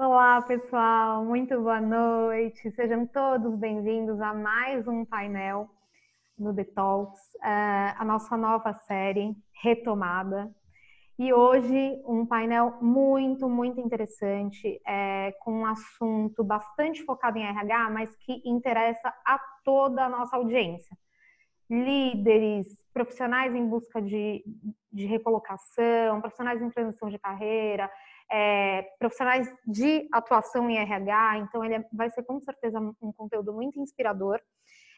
Olá, pessoal, muito boa noite. Sejam todos bem-vindos a mais um painel no Detox, uh, a nossa nova série retomada. E hoje um painel muito, muito interessante, é, com um assunto bastante focado em RH, mas que interessa a toda a nossa audiência. Líderes, profissionais em busca de, de recolocação, profissionais em transição de carreira, é, profissionais de atuação em RH, então ele é, vai ser com certeza um conteúdo muito inspirador.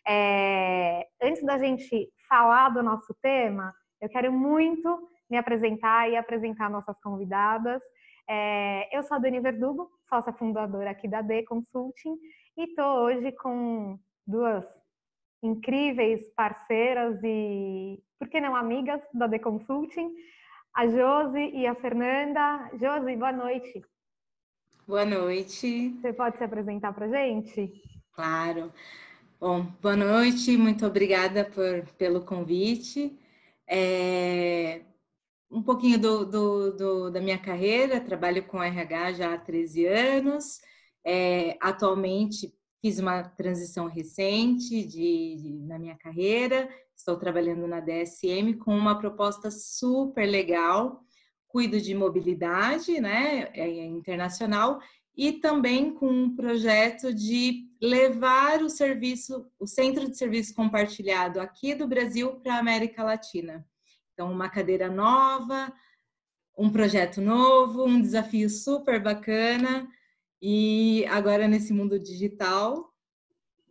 É, antes da gente falar do nosso tema, eu quero muito me apresentar e apresentar nossas convidadas. É, eu sou a Dani Verdugo, sócia fundadora aqui da D Consulting, e estou hoje com duas incríveis parceiras e, por que não, amigas da D Consulting a Josi e a Fernanda. Josi, boa noite. Boa noite. Você pode se apresentar para gente? Claro. Bom, boa noite, muito obrigada por, pelo convite. É, um pouquinho do, do, do, da minha carreira, trabalho com RH já há 13 anos. É, atualmente fiz uma transição recente de, de, na minha carreira, Estou trabalhando na DSM com uma proposta super legal. Cuido de mobilidade, né, é, é internacional e também com um projeto de levar o serviço, o centro de serviço compartilhado aqui do Brasil para a América Latina. Então, uma cadeira nova, um projeto novo, um desafio super bacana. E agora nesse mundo digital,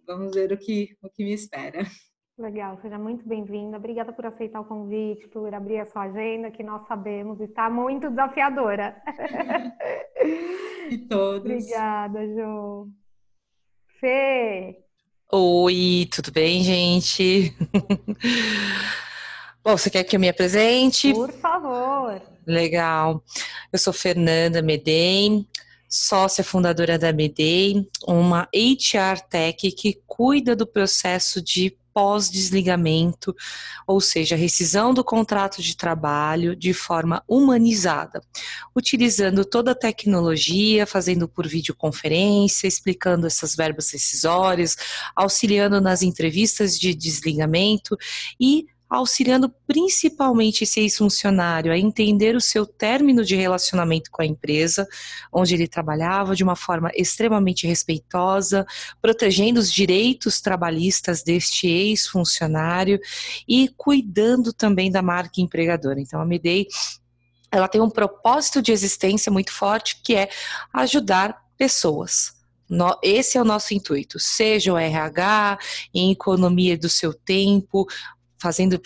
vamos ver o que, o que me espera. Legal, seja muito bem-vinda. Obrigada por aceitar o convite, por abrir a sua agenda, que nós sabemos está muito desafiadora. E todos. Obrigada, Jo. Fê. Oi, tudo bem, gente? Bom, você quer que eu me apresente? Por favor. Legal. Eu sou Fernanda Medem, sócia fundadora da Medei, uma HR Tech que cuida do processo de pós-desligamento, ou seja, rescisão do contrato de trabalho de forma humanizada, utilizando toda a tecnologia, fazendo por videoconferência, explicando essas verbas rescisórias, auxiliando nas entrevistas de desligamento e auxiliando principalmente esse ex-funcionário a entender o seu término de relacionamento com a empresa, onde ele trabalhava de uma forma extremamente respeitosa, protegendo os direitos trabalhistas deste ex-funcionário e cuidando também da marca empregadora. Então, a Medei ela tem um propósito de existência muito forte que é ajudar pessoas. Esse é o nosso intuito, seja o RH, em economia do seu tempo, fazendo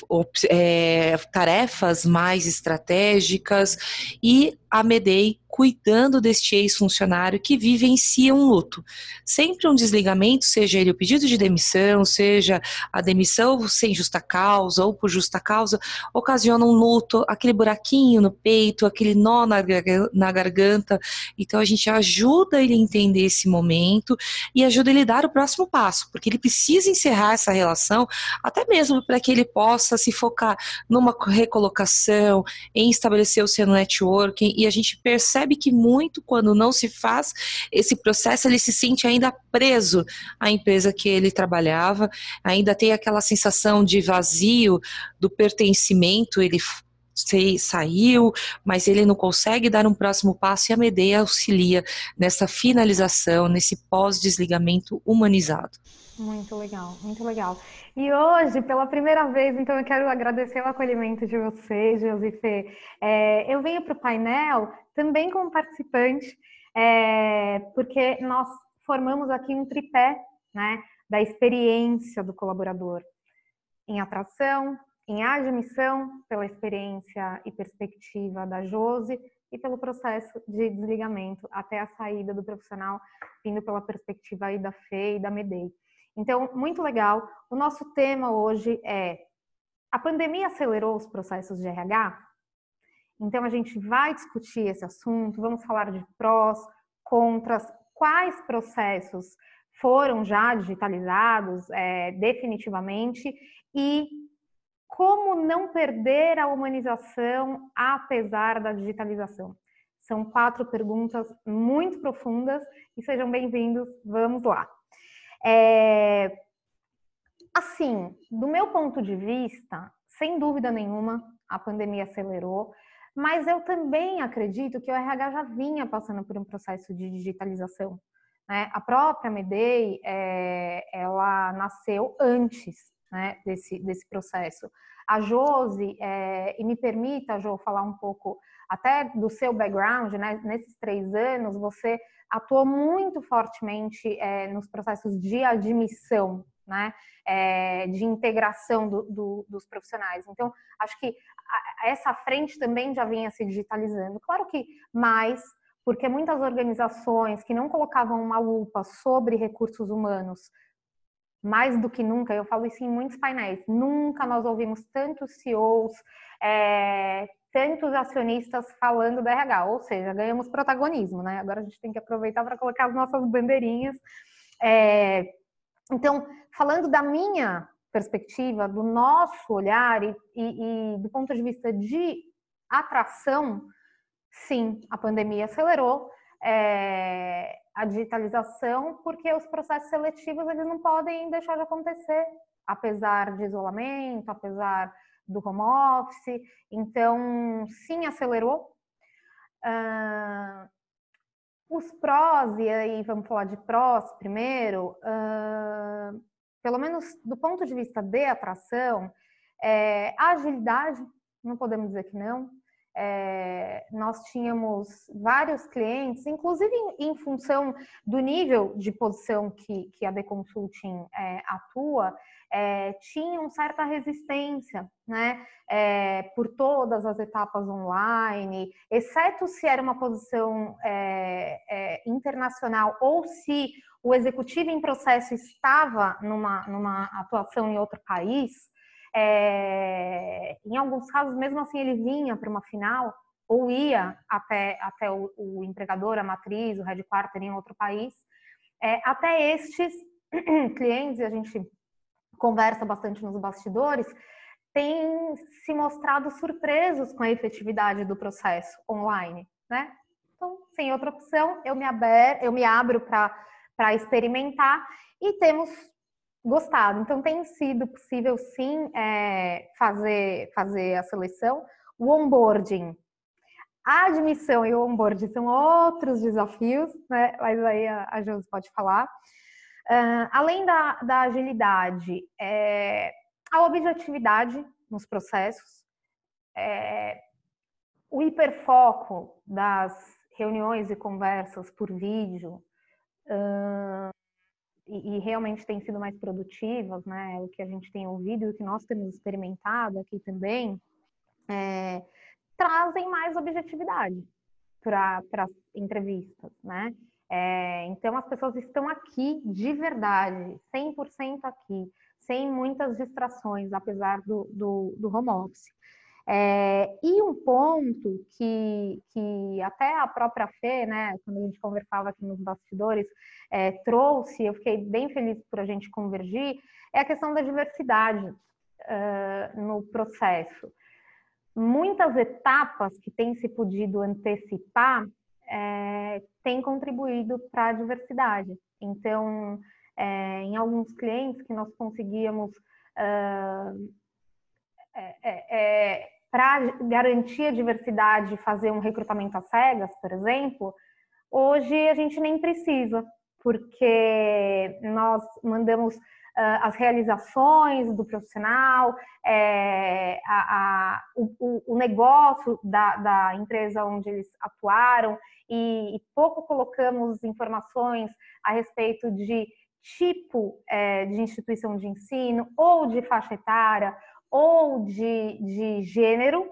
é, tarefas mais estratégicas e a Medei cuidando deste ex-funcionário que vivencia um luto. Sempre um desligamento, seja ele o pedido de demissão, seja a demissão sem justa causa ou por justa causa, ocasiona um luto, aquele buraquinho no peito, aquele nó na, na garganta. Então a gente ajuda ele a entender esse momento e ajuda ele a dar o próximo passo, porque ele precisa encerrar essa relação, até mesmo para que ele possa se focar numa recolocação, em estabelecer o seu networking e a gente percebe que muito quando não se faz esse processo, ele se sente ainda preso à empresa que ele trabalhava, ainda tem aquela sensação de vazio do pertencimento, ele saiu, mas ele não consegue dar um próximo passo e a Medeia auxilia nessa finalização, nesse pós-desligamento humanizado. Muito legal, muito legal. E hoje, pela primeira vez, então eu quero agradecer o acolhimento de vocês, Josifê. É, eu venho para o painel também como participante, é, porque nós formamos aqui um tripé né, da experiência do colaborador em atração, em admissão, pela experiência e perspectiva da Josi, e pelo processo de desligamento até a saída do profissional, vindo pela perspectiva aí da FE e da MEDEI. Então, muito legal. O nosso tema hoje é: a pandemia acelerou os processos de RH? Então, a gente vai discutir esse assunto, vamos falar de prós, contras, quais processos foram já digitalizados é, definitivamente e como não perder a humanização apesar da digitalização. São quatro perguntas muito profundas e sejam bem-vindos. Vamos lá. É... Assim, do meu ponto de vista, sem dúvida nenhuma, a pandemia acelerou, mas eu também acredito que o RH já vinha passando por um processo de digitalização. Né? A própria Medei, é, ela nasceu antes né, desse, desse processo. A Josi, é, e me permita, Jo, falar um pouco até do seu background, né? nesses três anos, você atuou muito fortemente é, nos processos de admissão, né? É, de integração do, do, dos profissionais. Então, acho que a, essa frente também já vinha se digitalizando. Claro que mais, porque muitas organizações que não colocavam uma lupa sobre recursos humanos mais do que nunca, eu falo isso em muitos painéis, nunca nós ouvimos tantos CEOs, é, tantos acionistas falando da RH, ou seja, ganhamos protagonismo, né? Agora a gente tem que aproveitar para colocar as nossas bandeirinhas. É, então, falando da minha perspectiva, do nosso olhar e, e, e do ponto de vista de atração, sim, a pandemia acelerou, é, a digitalização, porque os processos seletivos eles não podem deixar de acontecer, apesar de isolamento, apesar do home office. Então, sim, acelerou. Uh, os prós, e aí vamos falar de prós primeiro, uh, pelo menos do ponto de vista de atração, é, a agilidade, não podemos dizer que não, é, nós tínhamos vários clientes, inclusive em, em, função do nível de posição que, que a The Consulting é, atua, é, tinham certa resistência, né, é, por todas as etapas online, exceto se era uma posição é, é, internacional ou se o executivo em processo estava numa, numa atuação em outro país, é, em alguns casos, mesmo assim, ele vinha para uma final ou ia até, até o, o, empregador, a matriz, o headquarter em outro país. É, até estes clientes, e a gente conversa bastante nos bastidores, têm se mostrado surpresos com a efetividade do processo online, né? Então, sem outra opção, eu me, aber, eu me abro para experimentar e temos gostado. Então, tem sido possível, sim, é, fazer, fazer a seleção. O onboarding. A admissão e o onboarding são outros desafios, né? Mas aí a, a Josi pode falar. Uh, além da, da agilidade, é, a objetividade nos processos, é, o hiperfoco das reuniões e conversas por vídeo, uh, e, e, realmente têm sido mais produtivas, né? O que a gente tem ouvido e o que nós temos experimentado aqui também, é, trazem mais objetividade para as entrevistas, né? É, então as pessoas estão aqui de verdade, 100% aqui, sem muitas distrações, apesar do, do, do home office. É, e um ponto que, que até a própria Fê, né, quando a gente conversava aqui nos bastidores, é, trouxe, eu fiquei bem feliz por a gente convergir, é a questão da diversidade uh, no processo. Muitas etapas que têm se podido antecipar é, têm contribuído para a diversidade. Então, é, em alguns clientes que nós conseguíamos uh, é, é, para garantir a diversidade, fazer um recrutamento às cegas, por exemplo, hoje a gente nem precisa, porque nós mandamos uh, as realizações do profissional, é, a, a, o, o, negócio da, da, empresa onde eles atuaram e, e, pouco colocamos informações a respeito de tipo é, de instituição de ensino ou de faixa etária ou de, de gênero.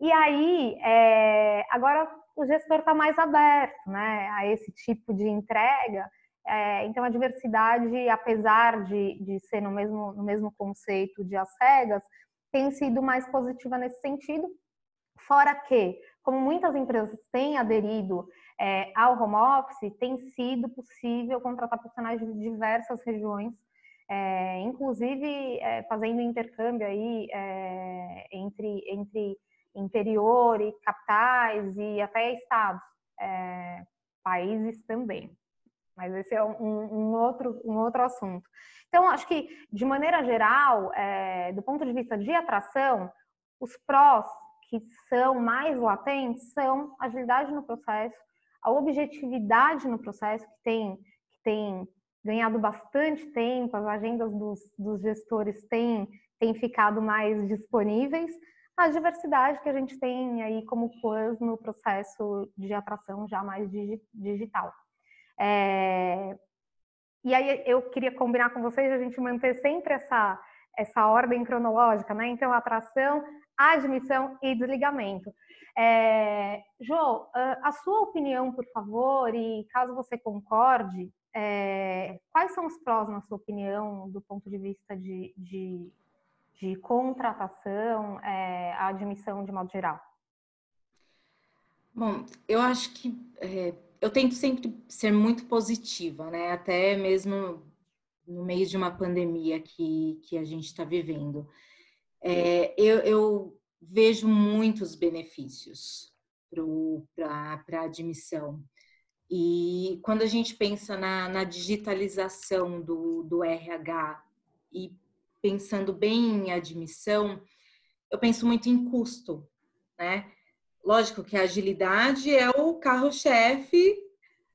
E aí, é, agora o gestor está mais aberto né, a esse tipo de entrega. É, então, a diversidade, apesar de, de ser no mesmo, no mesmo conceito de as cegas, tem sido mais positiva nesse sentido. Fora que, como muitas empresas têm aderido é, ao home office, tem sido possível contratar profissionais de diversas regiões é, inclusive é, fazendo intercâmbio aí é, entre, entre interior e capitais e até estados, é, países também. Mas esse é um, um, outro, um outro assunto. Então, acho que, de maneira geral, é, do ponto de vista de atração, os prós que são mais latentes são agilidade no processo, a objetividade no processo, que tem, que tem ganhado bastante tempo, as agendas dos, dos gestores têm, têm ficado mais disponíveis, a diversidade que a gente tem aí como plus no processo de atração já mais digital. É... E aí eu queria combinar com vocês a gente manter sempre essa, essa ordem cronológica, né? Então, atração, admissão e desligamento. É... Jo, a sua opinião, por favor, e caso você concorde, é... quais são os prós, na sua opinião, do ponto de vista de, de, de contratação, é, a admissão de modo geral? Bom, eu acho que é, eu tento sempre ser muito positiva, né? Até mesmo no meio de uma pandemia que, que a gente está vivendo. É, eu, eu, vejo muitos benefícios para a admissão. E quando a gente pensa na, na digitalização do, do RH e pensando bem em admissão, eu penso muito em custo, né? Lógico que a agilidade é o carro-chefe,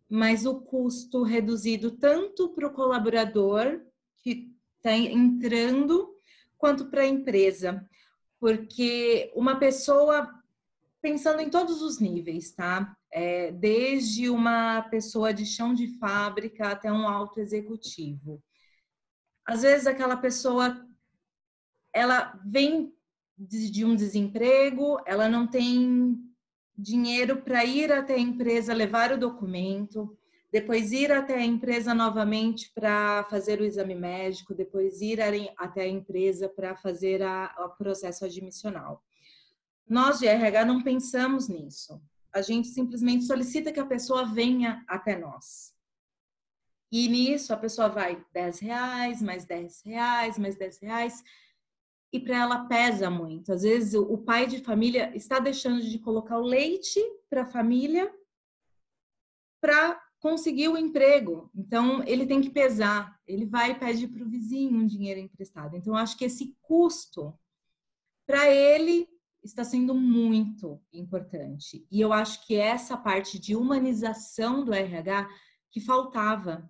mas o custo reduzido tanto para o colaborador que está entrando, quanto para a empresa. Porque uma pessoa, pensando em todos os níveis, tá? É, desde uma pessoa de chão de fábrica até um alto executivo. Às vezes aquela pessoa ela vem de, um desemprego, ela não tem dinheiro para ir até a empresa levar o documento, depois ir até a empresa novamente para fazer o exame médico, depois ir até a empresa para fazer o processo admissional. Nós de RH não pensamos nisso. A gente simplesmente solicita que a pessoa venha até nós. E nisso a pessoa vai 10 reais, mais 10 reais, mais 10 reais e para ela pesa muito. Às vezes o pai de família está deixando de colocar o leite para a família para conseguir o emprego. Então ele tem que pesar. Ele vai e pede para o vizinho um dinheiro emprestado. Então acho que esse custo para ele está sendo muito importante. E eu acho que essa parte de humanização do RH que faltava,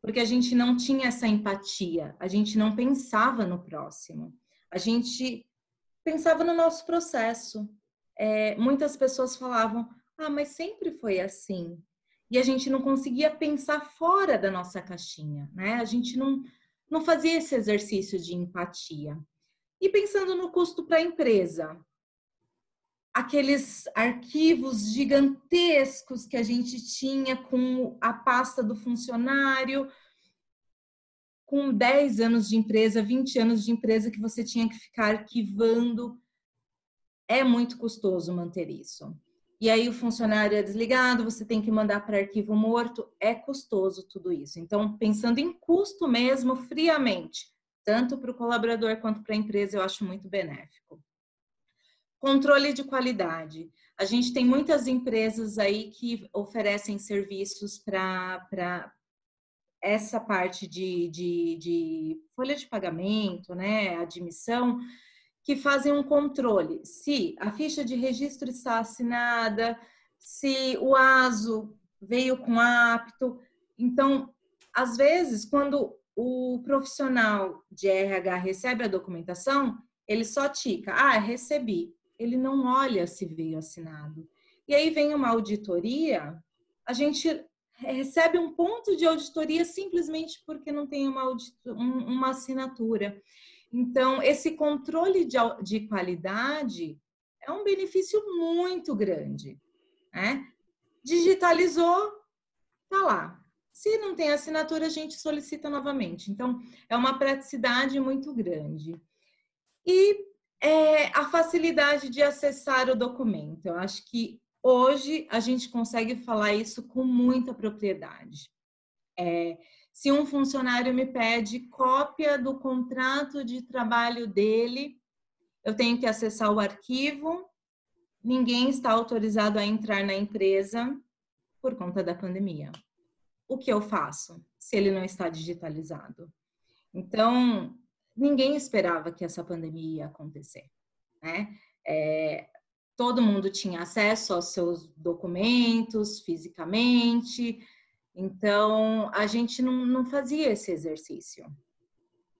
porque a gente não tinha essa empatia, a gente não pensava no próximo a gente pensava no nosso processo. É, muitas pessoas falavam, ah, mas sempre foi assim. E a gente não conseguia pensar fora da nossa caixinha, né? A gente não, não fazia esse exercício de empatia. E pensando no custo para a empresa, aqueles arquivos gigantescos que a gente tinha com a pasta do funcionário, com 10 anos de empresa, 20 anos de empresa que você tinha que ficar arquivando. É muito custoso manter isso. E aí o funcionário é desligado, você tem que mandar para arquivo morto, é custoso tudo isso. Então, pensando em custo mesmo, friamente, tanto para o colaborador quanto para a empresa, eu acho muito benéfico. Controle de qualidade. A gente tem muitas empresas aí que oferecem serviços para essa parte de, de, de folha de pagamento, né, admissão, que fazem um controle se a ficha de registro está assinada, se o ASO veio com apto. Então, às vezes, quando o profissional de RH recebe a documentação, ele só tica, ah, recebi. Ele não olha se veio assinado. E aí vem uma auditoria, a gente recebe um ponto de auditoria simplesmente porque não tem uma, uma assinatura. Então, esse controle de, de qualidade é um benefício muito grande. Né? Digitalizou, tá lá. Se não tem assinatura, a gente solicita novamente. Então, é uma praticidade muito grande. E é, a facilidade de acessar o documento. Eu acho que Hoje a gente consegue falar isso com muita propriedade. É, se um funcionário me pede cópia do contrato de trabalho dele, eu tenho que acessar o arquivo ninguém está autorizado a entrar na empresa por conta da pandemia. O que eu faço se ele não está digitalizado? Então, ninguém esperava que essa pandemia ia acontecer, né? É, todo mundo tinha acesso aos seus documentos fisicamente, então a gente não, não fazia esse exercício,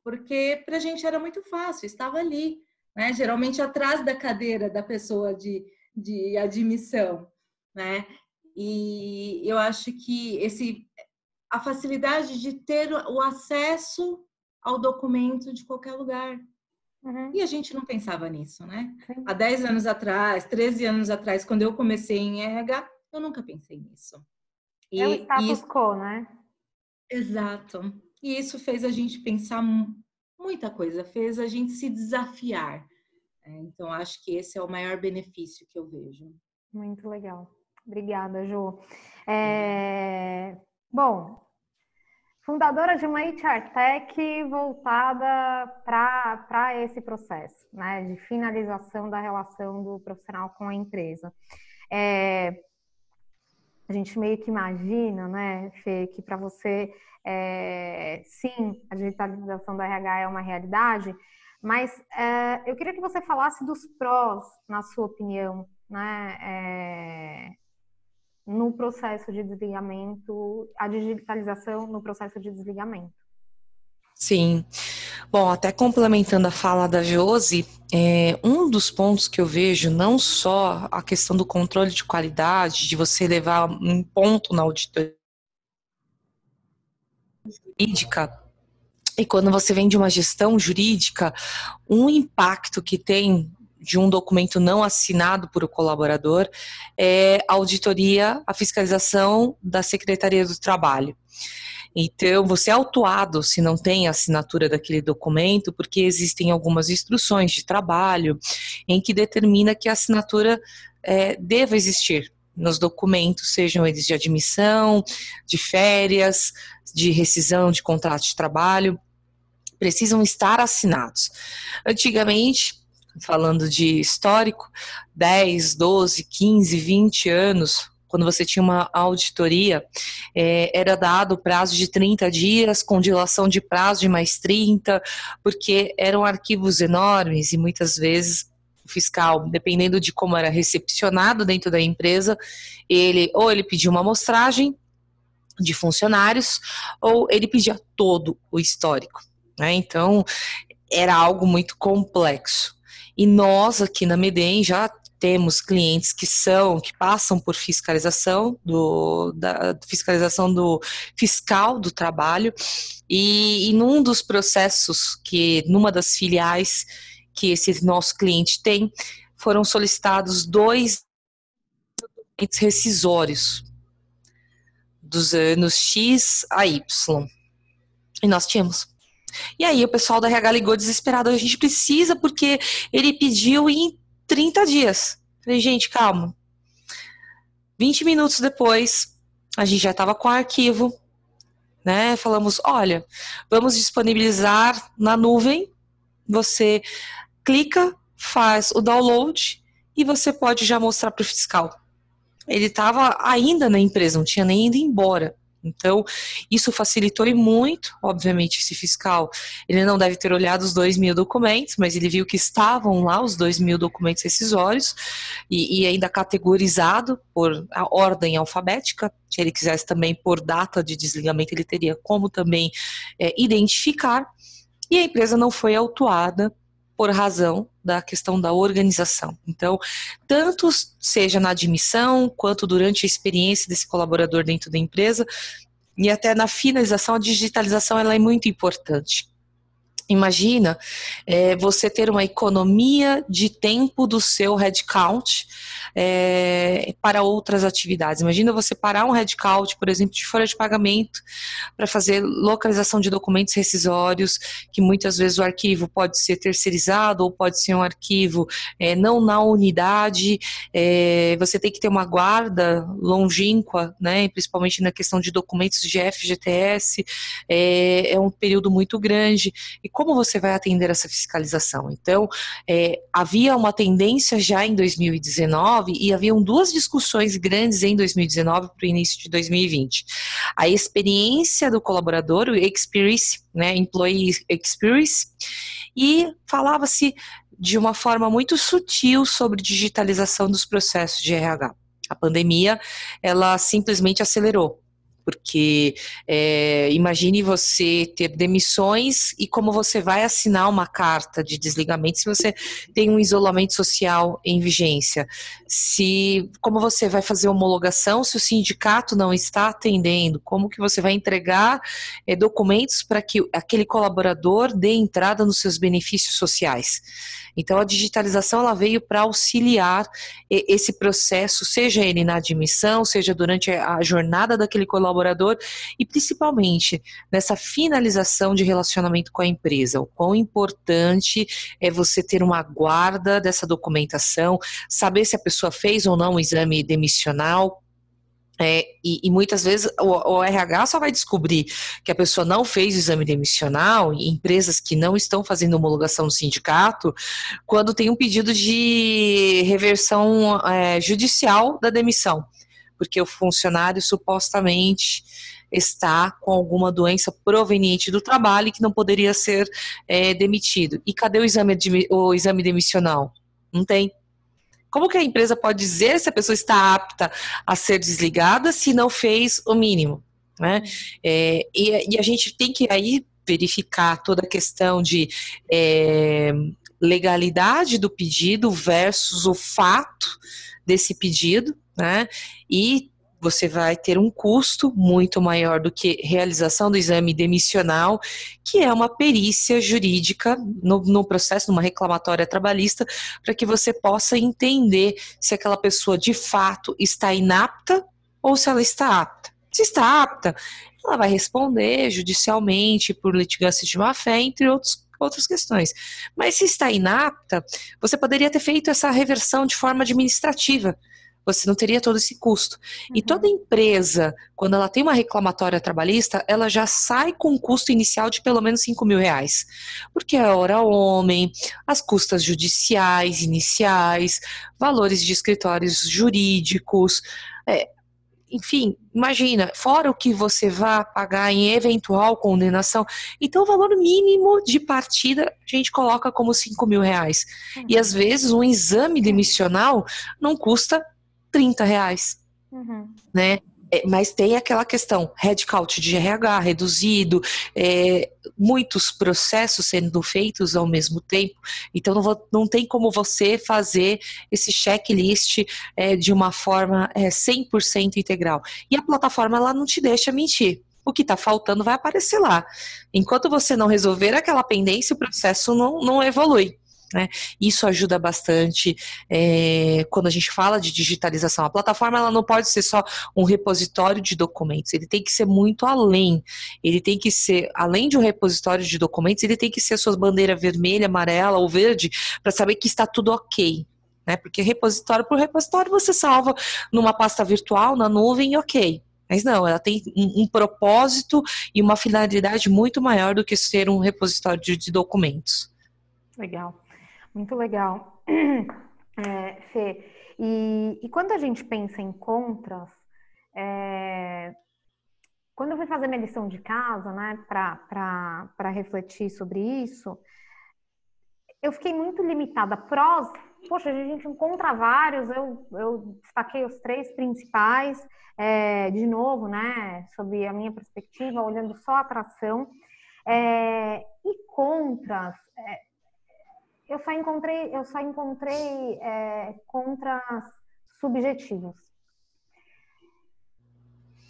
porque para a gente era muito fácil, estava ali, né? Geralmente atrás da cadeira da pessoa de, de admissão, né? E eu acho que esse a facilidade de ter o acesso ao documento de qualquer lugar. Uhum. E a gente não pensava nisso, né? Sim. Há 10 anos atrás, 13 anos atrás, quando eu comecei em RH, eu nunca pensei nisso. E, é o status isso... quo, né? Exato. E isso fez a gente pensar muita coisa, fez a gente se desafiar. É, então, acho que esse é o maior benefício que eu vejo. Muito legal. Obrigada, Ju. É... Bom, fundadora de uma HR Tech voltada para esse processo, né, de finalização da relação do profissional com a empresa. É, a gente meio que imagina, né, Fê, que para você, é, sim, a digitalização da RH é uma realidade, mas é, eu queria que você falasse dos prós, na sua opinião, né, é, no processo de desligamento, a digitalização no processo de desligamento. Sim. Bom, até complementando a fala da Josi, é, um dos pontos que eu vejo, não só a questão do controle de qualidade, de você levar um ponto na auditoria jurídica, e quando você vem de uma gestão jurídica, um impacto que tem de um documento não assinado por o colaborador é a auditoria, a fiscalização da Secretaria do Trabalho. Então, você é autuado se não tem assinatura daquele documento, porque existem algumas instruções de trabalho em que determina que a assinatura é, deva existir nos documentos, sejam eles de admissão, de férias, de rescisão de contrato de trabalho, precisam estar assinados. Antigamente, falando de histórico, 10, 12, 15, 20 anos, quando você tinha uma auditoria, é, era dado prazo de 30 dias, com dilação de prazo de mais 30, porque eram arquivos enormes e muitas vezes o fiscal, dependendo de como era recepcionado dentro da empresa, ele ou ele pedia uma amostragem de funcionários ou ele pedia todo o histórico. Né? Então, era algo muito complexo. E nós aqui na Medem já temos clientes que são, que passam por fiscalização do, da fiscalização do fiscal do trabalho. E, e num dos processos que numa das filiais que esse nosso cliente tem foram solicitados dois documentos rescisórios dos anos X a Y. E nós tínhamos e aí o pessoal da RH ligou desesperado, a gente precisa porque ele pediu em 30 dias. Falei, gente, calma. 20 minutos depois, a gente já estava com o arquivo, né? Falamos, olha, vamos disponibilizar na nuvem. Você clica, faz o download e você pode já mostrar para o fiscal. Ele estava ainda na empresa, não tinha nem ido embora. Então, isso facilitou e muito, obviamente, esse fiscal. Ele não deve ter olhado os dois mil documentos, mas ele viu que estavam lá os dois mil documentos rescisórios e, e ainda categorizado por ordem alfabética. Se ele quisesse também por data de desligamento, ele teria como também é, identificar. E a empresa não foi autuada por razão da questão da organização. Então, tanto seja na admissão, quanto durante a experiência desse colaborador dentro da empresa, e até na finalização, a digitalização ela é muito importante. Imagina é, você ter uma economia de tempo do seu headcount é, para outras atividades. Imagina você parar um headcount, por exemplo, de folha de pagamento para fazer localização de documentos rescisórios, que muitas vezes o arquivo pode ser terceirizado ou pode ser um arquivo é, não na unidade. É, você tem que ter uma guarda longínqua, né, principalmente na questão de documentos de FGTS. É, é um período muito grande. E como você vai atender essa fiscalização. Então, é, havia uma tendência já em 2019 e haviam duas discussões grandes em 2019 para o início de 2020. A experiência do colaborador, o experience, né, employee experience, e falava-se de uma forma muito sutil sobre digitalização dos processos de RH. A pandemia, ela simplesmente acelerou porque é, imagine você ter demissões e como você vai assinar uma carta de desligamento se você tem um isolamento social em vigência. Se como você vai fazer homologação se o sindicato não está atendendo, como que você vai entregar é, documentos para que aquele colaborador dê entrada nos seus benefícios sociais. Então, a digitalização ela veio para auxiliar esse processo, seja ele na admissão, seja durante a jornada daquele colaborador e principalmente nessa finalização de relacionamento com a empresa. O quão importante é você ter uma guarda dessa documentação, saber se a pessoa fez ou não o exame demissional, é, e, e, muitas vezes o, o, RH só vai descobrir que a pessoa não fez o exame demissional, em empresas que não estão fazendo homologação no sindicato, quando tem um pedido de reversão é, judicial da demissão, porque o funcionário supostamente está com alguma doença proveniente do trabalho e que não poderia ser é, demitido. E cadê o exame, o exame demissional? Não tem. Como que a empresa pode dizer se a pessoa está apta a ser desligada se não fez o mínimo? Né? É, e, e, a gente tem que aí verificar toda a questão de é, legalidade do pedido versus o fato desse pedido, né? E você vai ter um custo muito maior do que realização do exame demissional, que é uma perícia jurídica no, no processo, numa reclamatória trabalhista, para que você possa entender se aquela pessoa de fato está inapta ou se ela está apta. Se está apta, ela vai responder judicialmente por litigância de má-fé, entre outros outras questões. Mas se está inapta, você poderia ter feito essa reversão de forma administrativa você não teria todo esse custo. Uhum. E toda empresa, quando ela tem uma reclamatória trabalhista, ela já sai com um custo inicial de pelo menos 5 mil reais. Porque é hora homem, as custas judiciais iniciais, valores de escritórios jurídicos, é, enfim, imagina, fora o que você vai pagar em eventual condenação. Então, o valor mínimo de partida a gente coloca como 5 mil reais. Uhum. E às vezes um exame demissional não custa 30 reais. Uhum. Né? É, mas tem aquela questão, headcount de RH reduzido, é, muitos processos sendo feitos ao mesmo tempo, então não, vou, não tem como você fazer esse checklist é, de uma forma é, 100% integral. E a plataforma ela não te deixa mentir. O que está faltando vai aparecer lá. Enquanto você não resolver aquela pendência, o processo não, não evolui. Né? Isso ajuda bastante é, quando a gente fala de digitalização. A plataforma ela não pode ser só um repositório de documentos, ele tem que ser muito além. Ele tem que ser, além de um repositório de documentos, ele tem que ser suas bandeiras vermelha, amarela ou verde para saber que está tudo ok. Né? Porque repositório por repositório você salva numa pasta virtual, na nuvem, ok. Mas não, ela tem um, um, propósito e uma finalidade muito maior do que ser um repositório de, de documentos. Legal. Muito legal, é, Fê. E, e, quando a gente pensa em contras, é, quando eu fui fazer minha lição de casa, né, para refletir sobre isso, eu fiquei muito limitada. Prós, poxa, a gente encontra vários, eu, eu destaquei os três principais, é, de novo, né, sob a minha perspectiva, olhando só a atração. É, e contras, é, eu só encontrei, eu só encontrei é, contras subjetivos.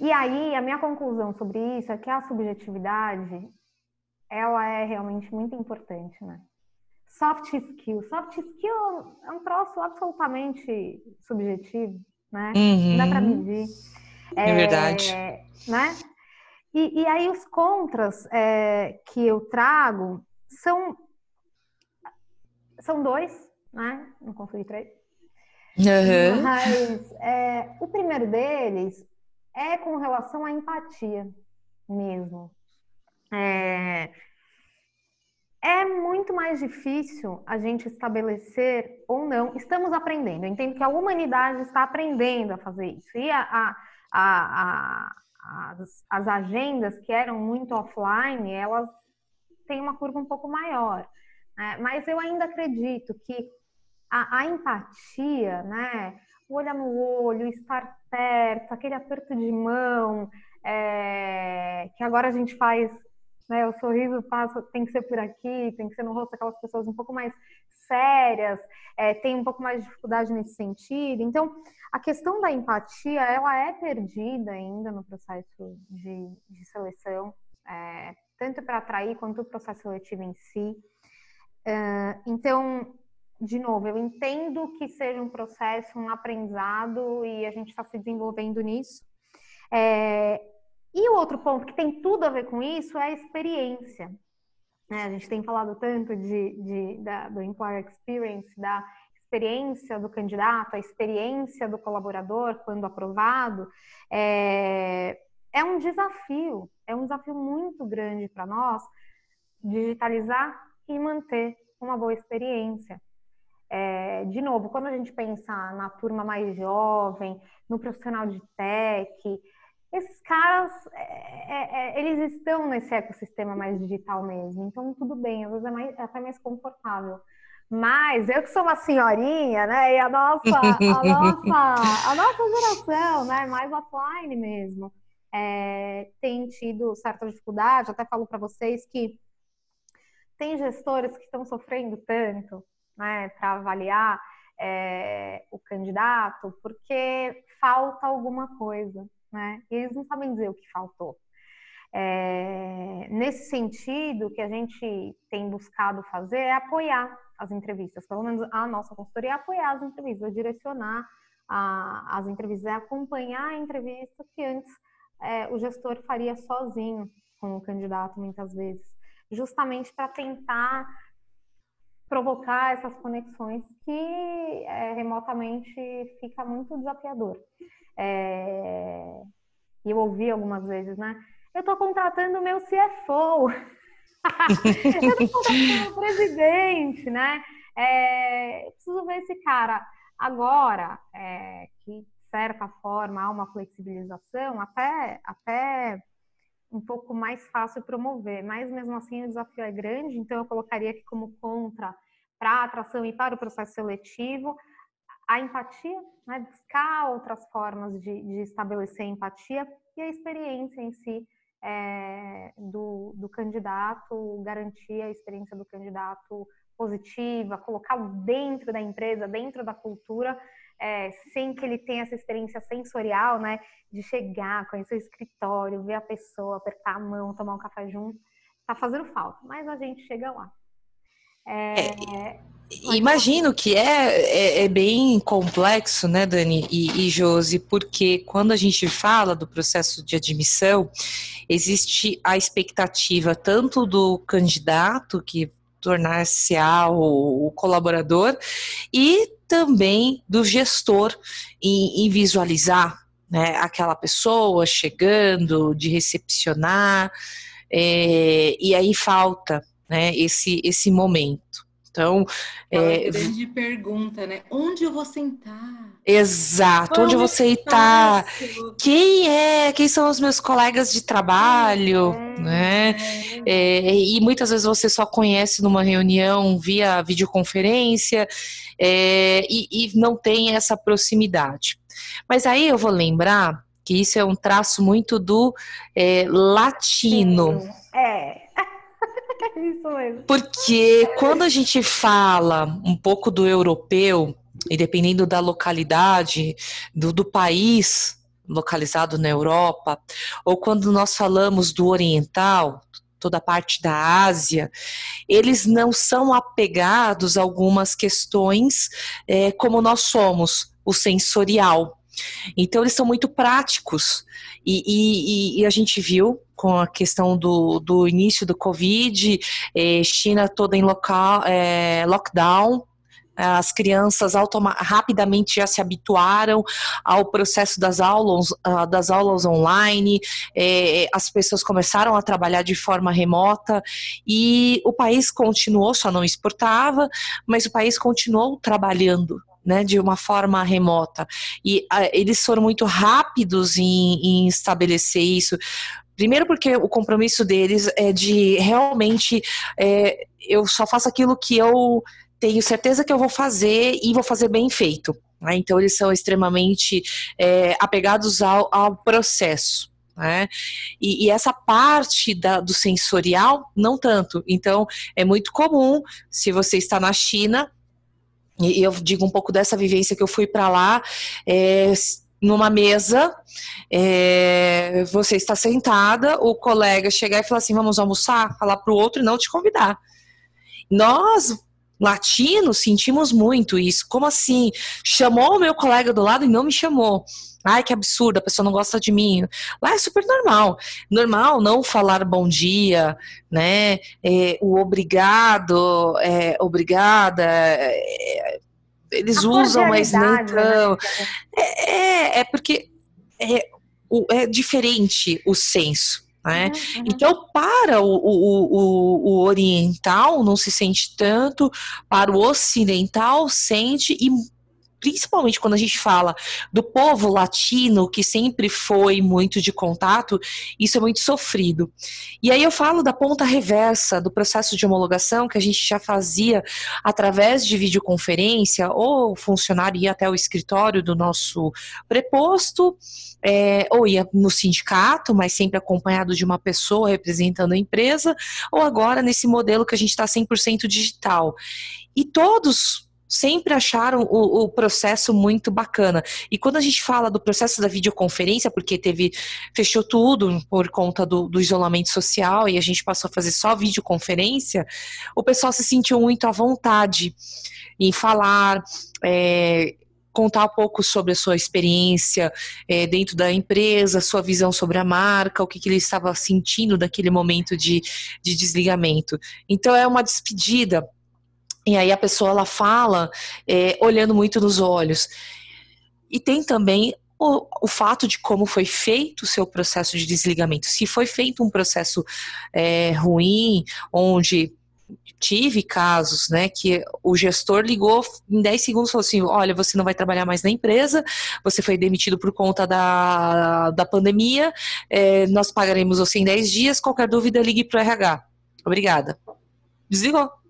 E aí, a minha conclusão sobre isso é que a subjetividade, ela é realmente muito importante, né? Soft skill. Soft skill é um troço absolutamente subjetivo, né? Uhum. Não dá para medir. É, é, verdade. Né? E, e aí, os contras é, que eu trago são são dois, né? Não consegui três. Uhum. Mas é, o primeiro deles é com relação à empatia mesmo. É, é muito mais difícil a gente estabelecer ou não. Estamos aprendendo. Eu entendo que a humanidade está aprendendo a fazer isso. E a, a, a, as, as agendas que eram muito offline, elas têm uma curva um pouco maior. Né? Mas eu ainda acredito que a, a empatia, né? o olhar no olho, estar perto, aquele aperto de mão, é, que agora a gente faz né? O sorriso passa, tem que ser por aqui, tem que ser no rosto daquelas pessoas um pouco mais sérias, é, tem um pouco mais de dificuldade nesse sentido. Então, a questão da empatia, ela é perdida ainda no processo de, de seleção, é, tanto para atrair quanto o processo seletivo em si. É, então, de novo, eu entendo que seja um processo, um aprendizado e a gente está se desenvolvendo nisso. É, e o outro ponto que tem tudo a ver com isso é a experiência. É, a gente tem falado tanto de, de da, do employer experience, da experiência do candidato, a experiência do colaborador quando aprovado. É, é um desafio, é um desafio muito grande para nós digitalizar e manter uma boa experiência. É, de novo, quando a gente pensa na turma mais jovem, no profissional de tech, esses caras, é, é, é, eles estão nesse ecossistema mais digital mesmo, então tudo bem, às vezes é, mais, é até mais confortável. Mas eu que sou uma senhorinha, né? E a nossa, a nossa, a nossa geração, né? Mais offline mesmo, é, tem tido certa dificuldade. Até falo para vocês que tem gestores que estão sofrendo tanto, né? Para avaliar é, o candidato, porque falta alguma coisa né? E eles não sabem dizer o que faltou. É, nesse sentido, o que a gente tem buscado fazer é apoiar as entrevistas, pelo menos a nossa consultoria é apoiar as entrevistas, é direcionar a, as entrevistas, é acompanhar a entrevista que antes é, o gestor faria sozinho com o candidato, muitas vezes, justamente para tentar provocar essas conexões que é, remotamente fica muito desafiador. É... Eu ouvi algumas vezes, né? Eu estou contratando o meu CFO. eu estou contratando o presidente, né? É... Preciso ver esse cara. Agora, é... que de certa forma há uma flexibilização, até, até um pouco mais fácil promover, mas mesmo assim o desafio é grande, então eu colocaria aqui como contra para a atração e para o processo seletivo a empatia, né? buscar outras formas de, de, estabelecer empatia e a experiência em si é, do, do candidato, garantir a experiência do candidato positiva, colocá-lo dentro da empresa, dentro da cultura, é, sem que ele tenha essa experiência sensorial, né, de chegar, conhecer o escritório, ver a pessoa, apertar a mão, tomar um café junto, tá fazendo falta, mas a gente chega lá. É, é, imagino que é, é, é, bem complexo, né, Dani e, e Josi, porque quando a gente fala do processo de admissão, existe a expectativa tanto do candidato que tornar-se o, o colaborador e também do gestor em, em visualizar né, aquela pessoa chegando, de recepcionar, é, e aí falta né, esse, esse momento. Então, é, grande pergunta, né? Onde eu vou sentar? Exato, Qual onde eu vou sentar? Quem é? Quem são os meus colegas de trabalho? É, né? É, e muitas vezes você só conhece numa reunião via videoconferência é, e, e não tem essa proximidade. Mas aí eu vou lembrar que isso é um traço muito do é, latino. Sim, é. Isso mesmo. Porque quando a gente fala um pouco do europeu, e dependendo da localidade, do, do país localizado na Europa, ou quando nós falamos do oriental, toda a parte da Ásia, eles não são apegados a algumas questões é, como nós somos, o sensorial. Então, eles são muito práticos. E, e, e, a gente viu com a questão do, do início do Covid, eh, China toda em local, eh, lockdown, as crianças rapidamente já se habituaram ao processo das aulas, uh, das aulas online, é, as pessoas começaram a trabalhar de forma remota e o país continuou, só não exportava, mas o país continuou trabalhando né, de uma forma remota. E uh, eles foram muito rápidos em, em, estabelecer isso. Primeiro porque o compromisso deles é de realmente é, eu só faço aquilo que eu tenho certeza que eu vou fazer e vou fazer bem feito. Né? Então, eles são extremamente é, apegados ao, ao processo. Né? E, e, essa parte da, do sensorial, não tanto. Então, é muito comum, se você está na China, e eu digo um pouco dessa vivência que eu fui para lá, é, numa mesa, é, você está sentada, o colega chegar e falar assim: vamos almoçar, falar para o outro e não te convidar. Nós latinos sentimos muito isso. Como assim? Chamou o meu colega do lado e não me chamou. Ai, que absurdo, a pessoa não gosta de mim. Lá é super normal. Normal não falar bom dia, né? É, o obrigado, é, obrigada. É, eles usam, mas né? tão. É, é, é porque é, é diferente o senso. Né? Uhum. Então, para o, o, o, o, oriental, não se sente tanto, para o ocidental, sente, e principalmente quando a gente fala do povo latino, que sempre foi muito de contato, isso é muito sofrido. E aí eu falo da ponta reversa do processo de homologação, que a gente já fazia através de videoconferência, ou funcionário ia até o escritório do nosso preposto, é, ou ia no sindicato, mas sempre acompanhado de uma pessoa representando a empresa, ou agora nesse modelo que a gente está 100% digital. E todos sempre acharam o, o, processo muito bacana. E quando a gente fala do processo da videoconferência, porque teve fechou tudo por conta do, do isolamento social e a gente passou a fazer só videoconferência, o pessoal se sentiu muito à vontade em falar. É, contar um pouco sobre a sua experiência é, dentro da empresa, sua visão sobre a marca, o que, que ele estava sentindo naquele momento de, de desligamento. Então é uma despedida e aí a pessoa ela fala é, olhando muito nos olhos. E tem também o, o, fato de como foi feito o seu processo de desligamento. Se foi feito um processo é, ruim, onde tive casos, né, que o gestor ligou em 10 segundos falou assim, olha, você não vai trabalhar mais na empresa, você foi demitido por conta da, da pandemia, é, nós pagaremos você em 10 dias, qualquer dúvida ligue para o RH. Obrigada. Desligou.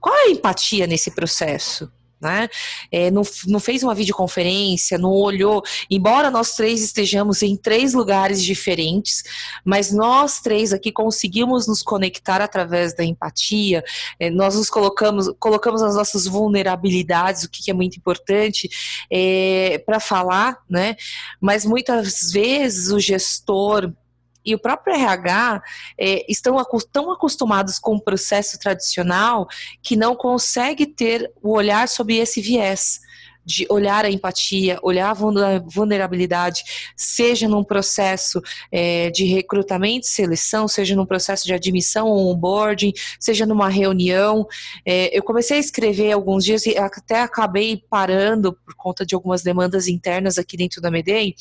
Qual é a empatia nesse processo? Né? É, não, não, fez uma videoconferência, não olhou. Embora nós três estejamos em três lugares diferentes, mas nós três aqui conseguimos nos conectar através da empatia. É, nós nos colocamos, colocamos as nossas vulnerabilidades, o que, que é muito importante é, para falar, né? Mas muitas vezes o gestor e o próprio RH é, estão tão acostumados com o processo tradicional que não consegue ter o olhar sobre esse viés de olhar a empatia, olhar a vulnerabilidade, seja num processo é, de recrutamento, seleção, seja num processo de admissão ou onboarding, seja numa reunião. É, eu comecei a escrever alguns dias e até acabei parando por conta de algumas demandas internas aqui dentro da Medei,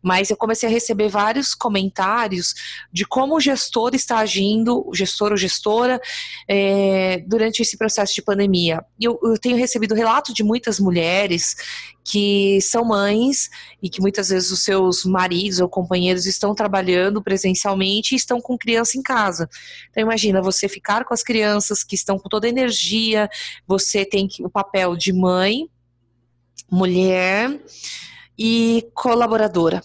mas eu comecei a receber vários comentários de como o gestor está agindo, o gestor ou gestora, é, durante esse processo de pandemia. E eu, eu tenho recebido relato de muitas mulheres mulheres que são mães e que muitas vezes os seus maridos ou companheiros estão trabalhando presencialmente e estão com criança em casa. Então imagina você ficar com as crianças que estão com toda a energia, você tem o papel de mãe, mulher e colaboradora.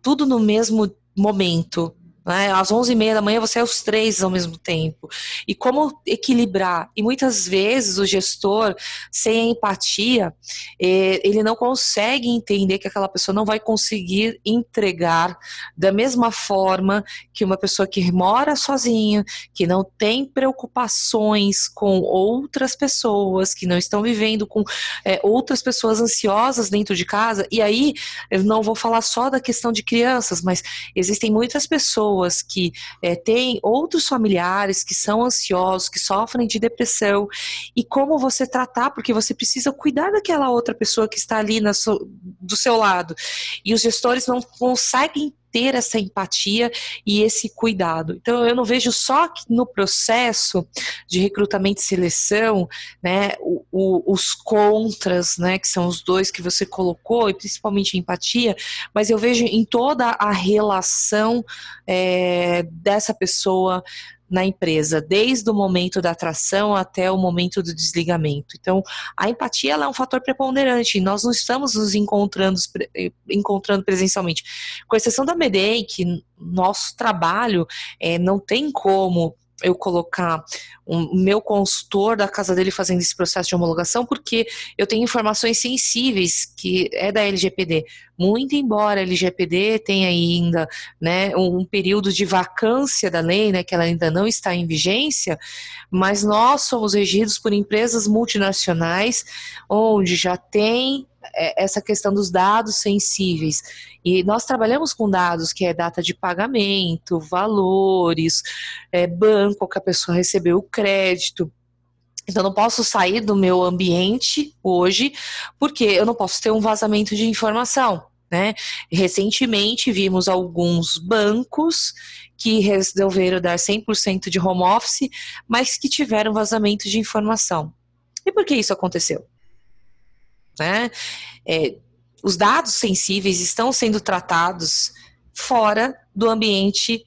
Tudo no mesmo momento. Né? Às 11h30 da manhã você é os três ao mesmo tempo. E como equilibrar? E muitas vezes o gestor, sem empatia, é, ele não consegue entender que aquela pessoa não vai conseguir entregar da mesma forma que uma pessoa que mora sozinha, que não tem preocupações com outras pessoas, que não estão vivendo com é, outras pessoas ansiosas dentro de casa. E aí, eu não vou falar só da questão de crianças, mas existem muitas pessoas pessoas que é, têm outros familiares que são ansiosos, que sofrem de depressão, e como você tratar, porque você precisa cuidar daquela outra pessoa que está ali so, do seu lado. E os gestores não conseguem ter essa empatia e esse cuidado. Então, eu não vejo só que no processo de recrutamento e seleção, né, o, o, os contras, né, que são os dois que você colocou, e principalmente a empatia, mas eu vejo em toda a relação é, dessa pessoa na empresa, desde o momento da atração até o momento do desligamento. Então, a empatia é um fator preponderante. Nós não estamos nos encontrando, eh, encontrando presencialmente. Com exceção da Medei, que nosso trabalho é, não tem como eu colocar o um, meu consultor da casa dele fazendo esse processo de homologação, porque eu tenho informações sensíveis que é da LGPD. Muito embora a LGPD tenha ainda né, um, período de vacância da lei, né, que ela ainda não está em vigência, mas nós somos regidos por empresas multinacionais onde já tem essa questão dos dados sensíveis. E nós trabalhamos com dados que é data de pagamento, valores, é, banco que a pessoa recebeu o crédito. Então, não posso sair do meu ambiente hoje, porque eu não posso ter um vazamento de informação. Né? Recentemente vimos alguns bancos que resolveram dar 100% de home office, mas que tiveram vazamento de informação. E por que isso aconteceu? Né? É, os dados sensíveis estão sendo tratados fora do ambiente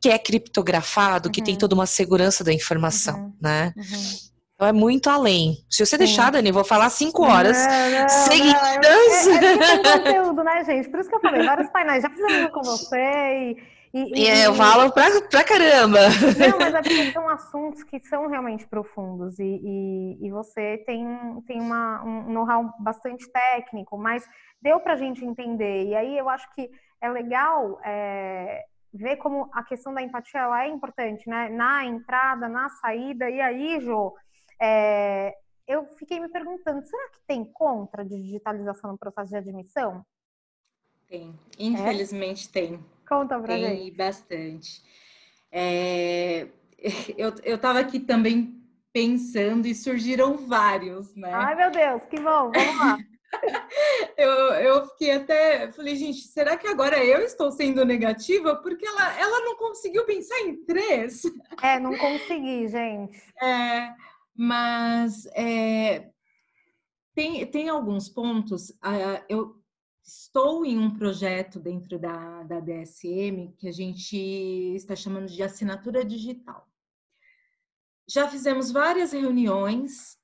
que é criptografado, uhum. que tem uhum. toda uma segurança da informação, uhum. né? Uhum. Então é muito além. Se você deixar, Dani, eu vou falar cinco horas não, não, seguidas. Não, é, é, é conteúdo, né, gente? Por isso que eu falei, vários painéis. Já fizemos com você e e, e, eu falo pra, pra caramba. Não, mas é porque são assuntos que são realmente profundos e, e, e você tem, tem uma, um know-how bastante técnico, mas deu pra gente entender. E aí eu acho que é legal é, ver como a questão da empatia ela é importante, né? Na entrada, na saída. E aí, Jô, é, eu fiquei me perguntando, será que tem contra de digitalização no processo de admissão? Tem, infelizmente é? tem. Conta pra Tem gente. bastante. É, eu estava aqui também pensando e surgiram vários, né? Ai, meu Deus, que bom, vamos lá. eu, eu fiquei até, falei, gente, será que agora eu estou sendo negativa? Porque ela, ela não conseguiu pensar em três. É, não consegui, gente. É, mas é, tem, tem alguns pontos. Uh, eu, Estou em um projeto dentro da, da DSM que a gente está chamando de assinatura digital. Já fizemos várias reuniões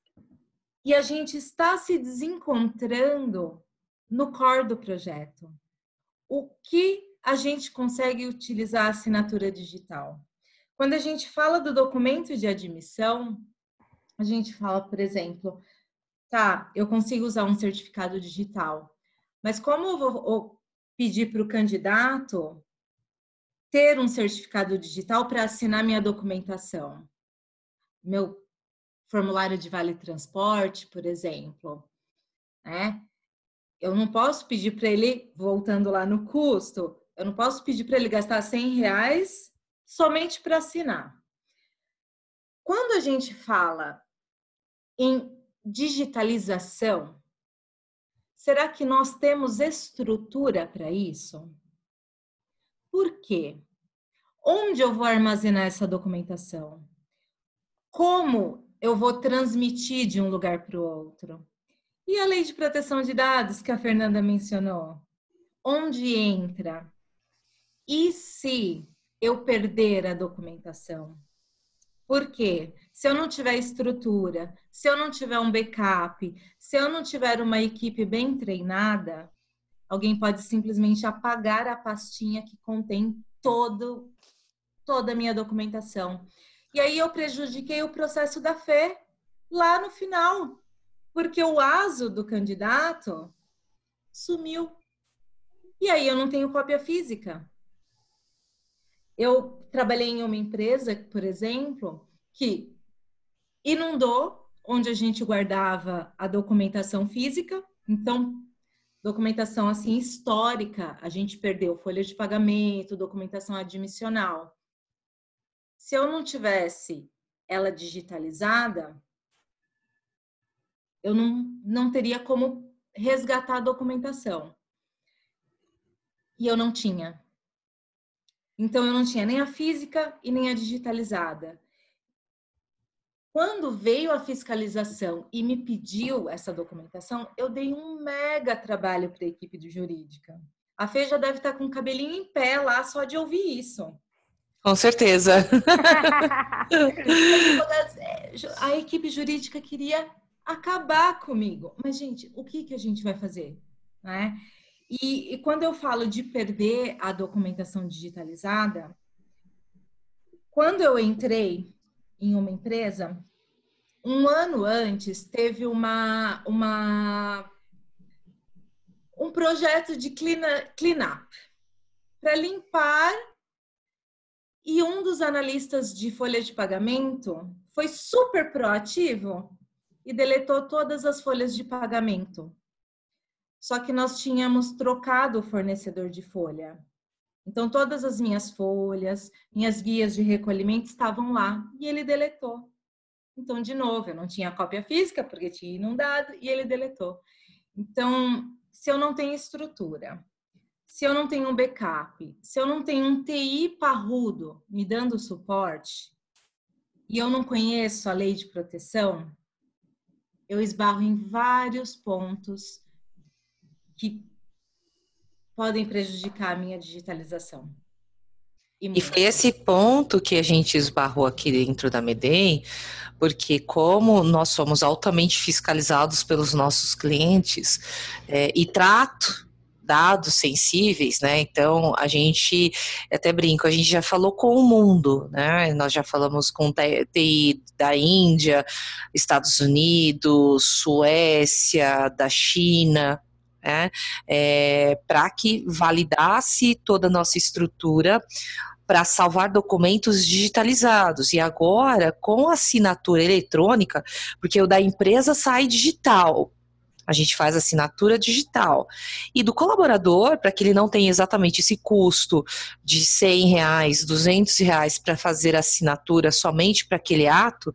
e a gente está se desencontrando no core do projeto. O que a gente consegue utilizar a assinatura digital? Quando a gente fala do documento de admissão, a gente fala, por exemplo, tá, eu consigo usar um certificado digital. Mas como eu vou pedir para o candidato ter um certificado digital para assinar minha documentação? Meu formulário de vale transporte, por exemplo, né? Eu não posso pedir para ele, voltando lá no custo, eu não posso pedir para ele gastar 100 reais somente para assinar. Quando a gente fala em digitalização, Será que nós temos estrutura para isso? Por quê? Onde eu vou armazenar essa documentação? Como eu vou transmitir de um lugar para o outro? E a lei de proteção de dados que a Fernanda mencionou? Onde entra? E se eu perder a documentação? Por quê? Se eu não tiver estrutura, se eu não tiver um backup, se eu não tiver uma equipe bem treinada, alguém pode simplesmente apagar a pastinha que contém todo toda a minha documentação. E aí eu prejudiquei o processo da fé lá no final, porque o aso do candidato sumiu. E aí eu não tenho cópia física. Eu trabalhei em uma empresa, por exemplo, que inundou onde a gente guardava a documentação física. Então, documentação assim histórica, a gente perdeu folha de pagamento, documentação admissional. Se eu não tivesse ela digitalizada, eu não, não teria como resgatar a documentação. E eu não tinha. Então, eu não tinha nem a física e nem a digitalizada. Quando veio a fiscalização e me pediu essa documentação, eu dei um mega trabalho para a equipe de jurídica. A Fê já deve estar com o cabelinho em pé lá só de ouvir isso. Com certeza. a equipe jurídica queria acabar comigo. Mas, gente, o que, que a gente vai fazer? Né? E, e quando eu falo de perder a documentação digitalizada, quando eu entrei em uma empresa, um ano antes teve uma, uma um projeto de clean, clean up para limpar e um dos analistas de folha de pagamento foi super proativo e deletou todas as folhas de pagamento. Só que nós tínhamos trocado o fornecedor de folha. Então, todas as minhas folhas, minhas guias de recolhimento estavam lá e ele deletou. Então, de novo, eu não tinha cópia física porque tinha inundado e ele deletou. Então, se eu não tenho estrutura, se eu não tenho um backup, se eu não tenho um TI parrudo me dando suporte e eu não conheço a lei de proteção, eu esbarro em vários pontos que podem prejudicar a minha digitalização. E, e foi esse ponto que a gente esbarrou aqui dentro da Medem, porque como nós somos altamente fiscalizados pelos nossos clientes é, e trato dados sensíveis, né? Então a gente até brinco, a gente já falou com o mundo, né? Nós já falamos com TI da Índia, Estados Unidos, Suécia, da China, né, é, para que validasse toda a nossa estrutura para salvar documentos digitalizados. E agora, com assinatura eletrônica, porque o da empresa sai digital, a gente faz assinatura digital. E do colaborador, para que ele não tenha exatamente esse custo de 100 reais, 200 reais para fazer assinatura somente para aquele ato,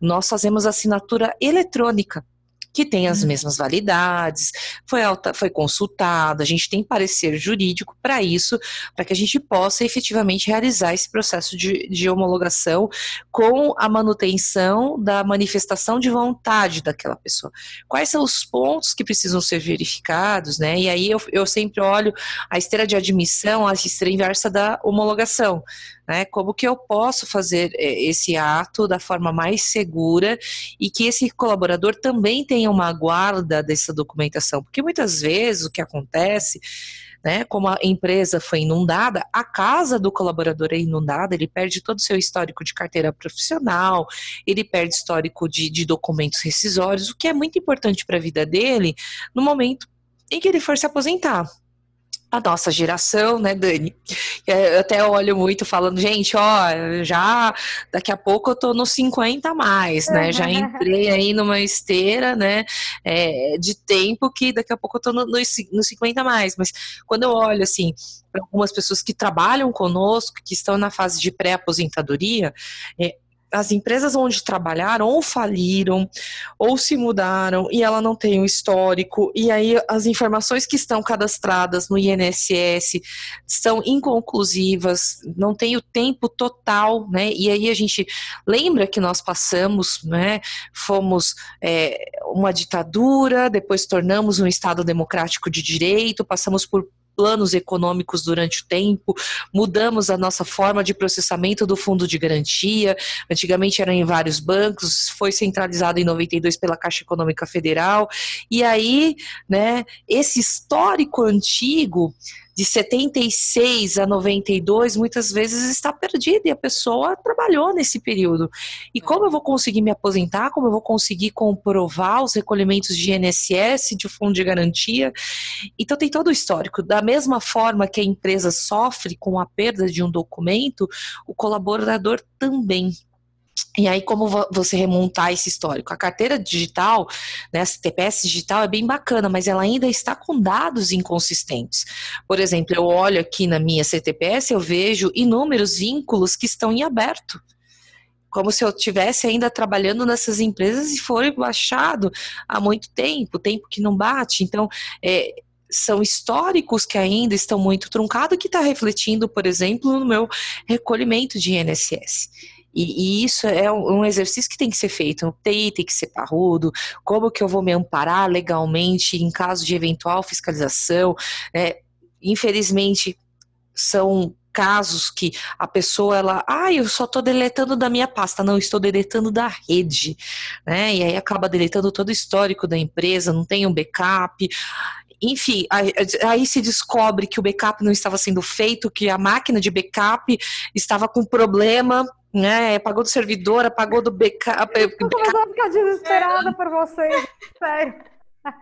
nós fazemos assinatura eletrônica que tem as uhum. mesmas validades, foi, alta, foi consultado, a gente tem parecer jurídico para isso, para que a gente possa efetivamente realizar esse processo de, de homologação com a manutenção da manifestação de vontade daquela pessoa. Quais são os pontos que precisam ser verificados, né? E aí eu, eu sempre olho a esteira de admissão, a esteira inversa da homologação né? Como que eu posso fazer é, esse ato da forma mais segura e que esse colaborador também tenha uma guarda dessa documentação? Porque muitas vezes o que acontece né? Como a empresa foi inundada, a casa do colaborador é inundada, ele perde todo o seu histórico de carteira profissional, ele perde histórico de, de documentos rescisórios, o que é muito importante para a vida dele no momento em que ele for se aposentar a nossa geração, né, Dani? Eu até olho muito falando, gente, ó, já daqui a pouco eu tô nos 50 a mais, né? Já entrei aí numa esteira, né, é, de tempo que daqui a pouco eu tô nos no 50 a mais. Mas quando eu olho, assim, para algumas pessoas que trabalham conosco, que estão na fase de pré-aposentadoria, é, as empresas onde trabalharam ou faliram ou se mudaram e ela não tem o um histórico e aí as informações que estão cadastradas no INSS são inconclusivas, não tem o tempo total, né? E aí a gente lembra que nós passamos, né? Fomos é, uma ditadura, depois tornamos um Estado democrático de direito, passamos por planos econômicos durante o tempo, mudamos a nossa forma de processamento do fundo de garantia. Antigamente era em vários bancos, foi centralizado em 92 pela Caixa Econômica Federal. E aí, né, esse histórico antigo de 76 a 92 muitas vezes está perdida e a pessoa trabalhou nesse período. E como eu vou conseguir me aposentar? Como eu vou conseguir comprovar os recolhimentos de INSS, de fundo de garantia? Então tem todo o histórico. Da mesma forma que a empresa sofre com a perda de um documento, o colaborador também. E aí, como você remontar esse histórico? A carteira digital, né, a CTPS digital é bem bacana, mas ela ainda está com dados inconsistentes. Por exemplo, eu olho aqui na minha CTPS, eu vejo inúmeros vínculos que estão em aberto. Como se eu estivesse ainda trabalhando nessas empresas e foi baixado há muito tempo, tempo que não bate. Então, é, são históricos que ainda estão muito truncados, que está refletindo, por exemplo, no meu recolhimento de INSS. E, e, isso é um exercício que tem que ser feito. O TI tem que ser parrudo. Como que eu vou me amparar legalmente em caso de eventual fiscalização? É, infelizmente, são casos que a pessoa ela, ah, eu só estou deletando da minha pasta, não, estou deletando da rede, né? E aí acaba deletando todo o histórico da empresa, não tem um backup. Enfim, aí, aí se descobre que o backup não estava sendo feito, que a máquina de backup estava com problema, né? Apagou do servidor, apagou do backup. Eu tô a ficar desesperada por vocês, sério.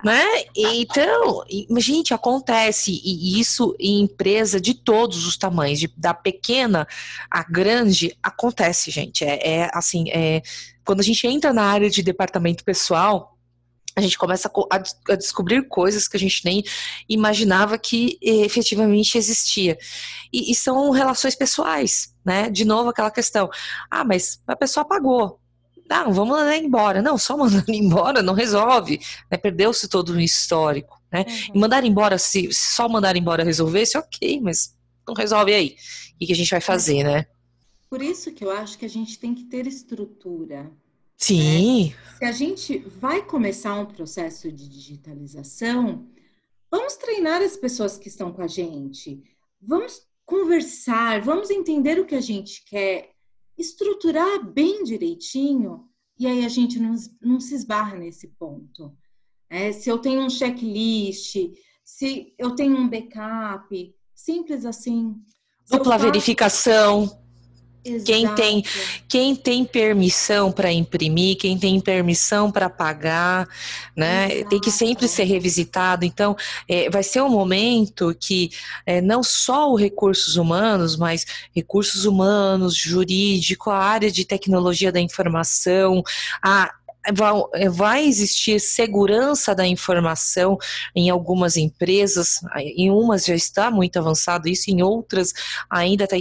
Né? Então, gente, acontece, e isso em empresa de todos os tamanhos, de, da pequena à grande, acontece, gente. É, é assim, é, quando a gente entra na área de departamento pessoal, a gente começa a, a, descobrir coisas que a gente nem imaginava que efetivamente existia. E, e, são relações pessoais, né? De novo aquela questão. Ah, mas a pessoa pagou. Não, vamos mandar embora. Não, só mandando embora não resolve. Né? Perdeu-se todo o histórico. Né? Uhum. E mandar embora, se, se só mandar embora resolvesse, ok, mas não resolve aí. O que a gente vai fazer, né? Por isso que eu acho que a gente tem que ter estrutura. Sim. Né? Se a gente vai começar um processo de digitalização, vamos treinar as pessoas que estão com a gente, vamos conversar, vamos entender o que a gente quer, estruturar bem direitinho, e aí a gente não, não se esbarra nesse ponto. É, se eu tenho um checklist, se eu tenho um backup, simples assim. Dupla faço... verificação. Quem tem, quem tem permissão para imprimir, quem tem permissão para pagar, né? Exato. Tem que sempre ser revisitado. Então, é, vai ser um momento que é, não só os recursos humanos, mas recursos humanos, jurídico, a área de tecnologia da informação, a vai existir segurança da informação em algumas empresas, em umas já está muito avançado isso, em outras ainda está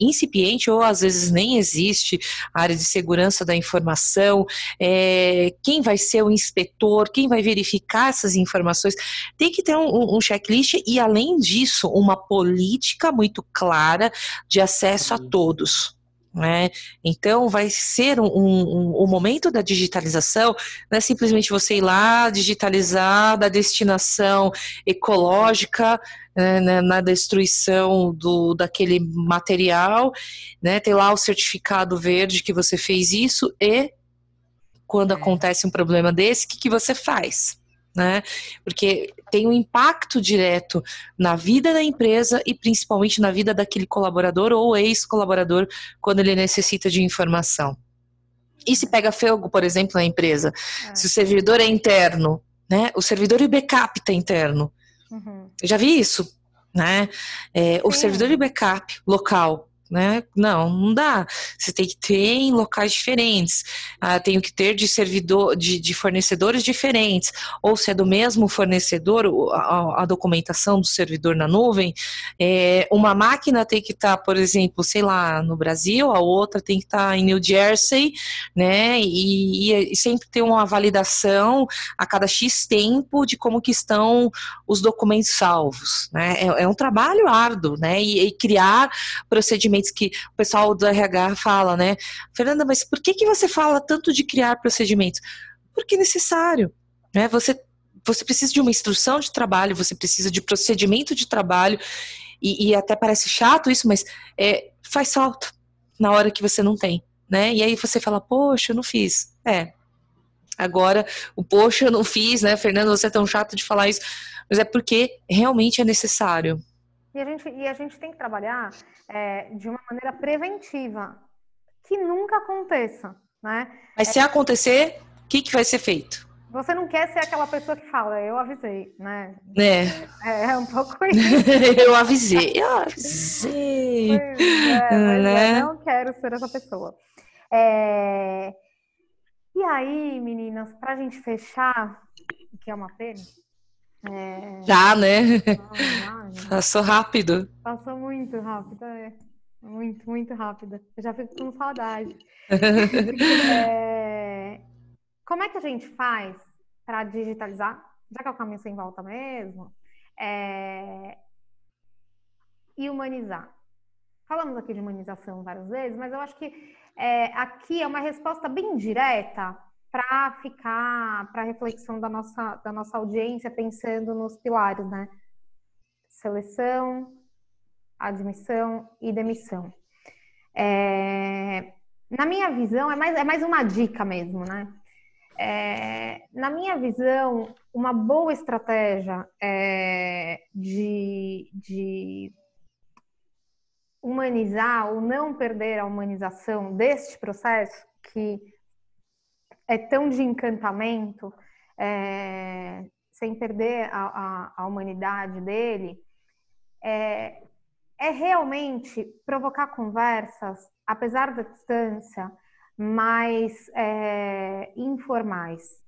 incipiente ou às vezes nem existe a área de segurança da informação. É, quem vai ser o inspetor, quem vai verificar essas informações, tem que ter um, um checklist e, além disso, uma política muito clara de acesso a todos. Né? Então, vai ser um, um, um, momento da digitalização, não é simplesmente você ir lá digitalizar da destinação ecológica né, né, na destruição do, daquele material, né, ter lá o certificado verde que você fez isso e quando é. acontece um problema desse, o que, que você faz? Né? Porque tem um impacto direto na vida da empresa e principalmente na vida daquele colaborador ou ex-colaborador quando ele necessita de informação. E se pega fogo, por exemplo, na empresa, é. se o servidor é interno, né? O servidor e backup está interno. Uhum. Eu já vi isso, né? É, o servidor de backup local né? Não, não dá. Você tem que ter em locais diferentes. Ah, tenho que ter de servidor, de, de, fornecedores diferentes. Ou se é do mesmo fornecedor, a, a documentação do servidor na nuvem. É, uma máquina tem que estar, tá, por exemplo, sei lá, no Brasil, a outra tem que estar tá em New Jersey, né? E, e, sempre ter uma validação a cada X tempo de como que estão os documentos salvos, né? É, é um trabalho árduo, né? E, e criar procedimentos procedimentos que o pessoal do RH fala, né? Fernanda, mas por que, que você fala tanto de criar procedimentos? Porque é necessário, né? Você, você precisa de uma instrução de trabalho, você precisa de procedimento de trabalho, e, e até parece chato isso, mas é, faz falta na hora que você não tem, né? E aí você fala, poxa, eu não fiz. É, agora o poxa eu não fiz, né, Fernanda, você é tão chato de falar isso, mas é porque realmente é necessário. E a gente, e a gente tem que trabalhar é, de uma maneira preventiva, que nunca aconteça, né? Mas é, se acontecer, o que, que vai ser feito? Você não quer ser aquela pessoa que fala, eu avisei, né? É. É, é um pouco isso. eu avisei, eu avisei. É, é, né? eu não quero ser essa pessoa. É... E aí, meninas, para a gente fechar, que é uma pena. É... Já, né? Ah, já, Passou rápido. Passou muito rápido, é. Muito, muito rápido. Eu já fico com saudade. é... Como é que a gente faz para digitalizar? Já que é o caminho sem volta mesmo, é... e humanizar. Falamos aqui de humanização várias vezes, mas eu acho que é, aqui é uma resposta bem direta para ficar para reflexão da nossa, da nossa audiência, pensando nos pilares, né? Seleção, admissão e demissão. É, na minha visão, é mais, é mais uma dica mesmo, né? É, na minha visão, uma boa estratégia é, de, de humanizar ou não perder a humanização deste processo, que é tão de encantamento, é, sem perder a, a, a humanidade dele, é, é realmente provocar conversas, apesar da distância, mais é, informais.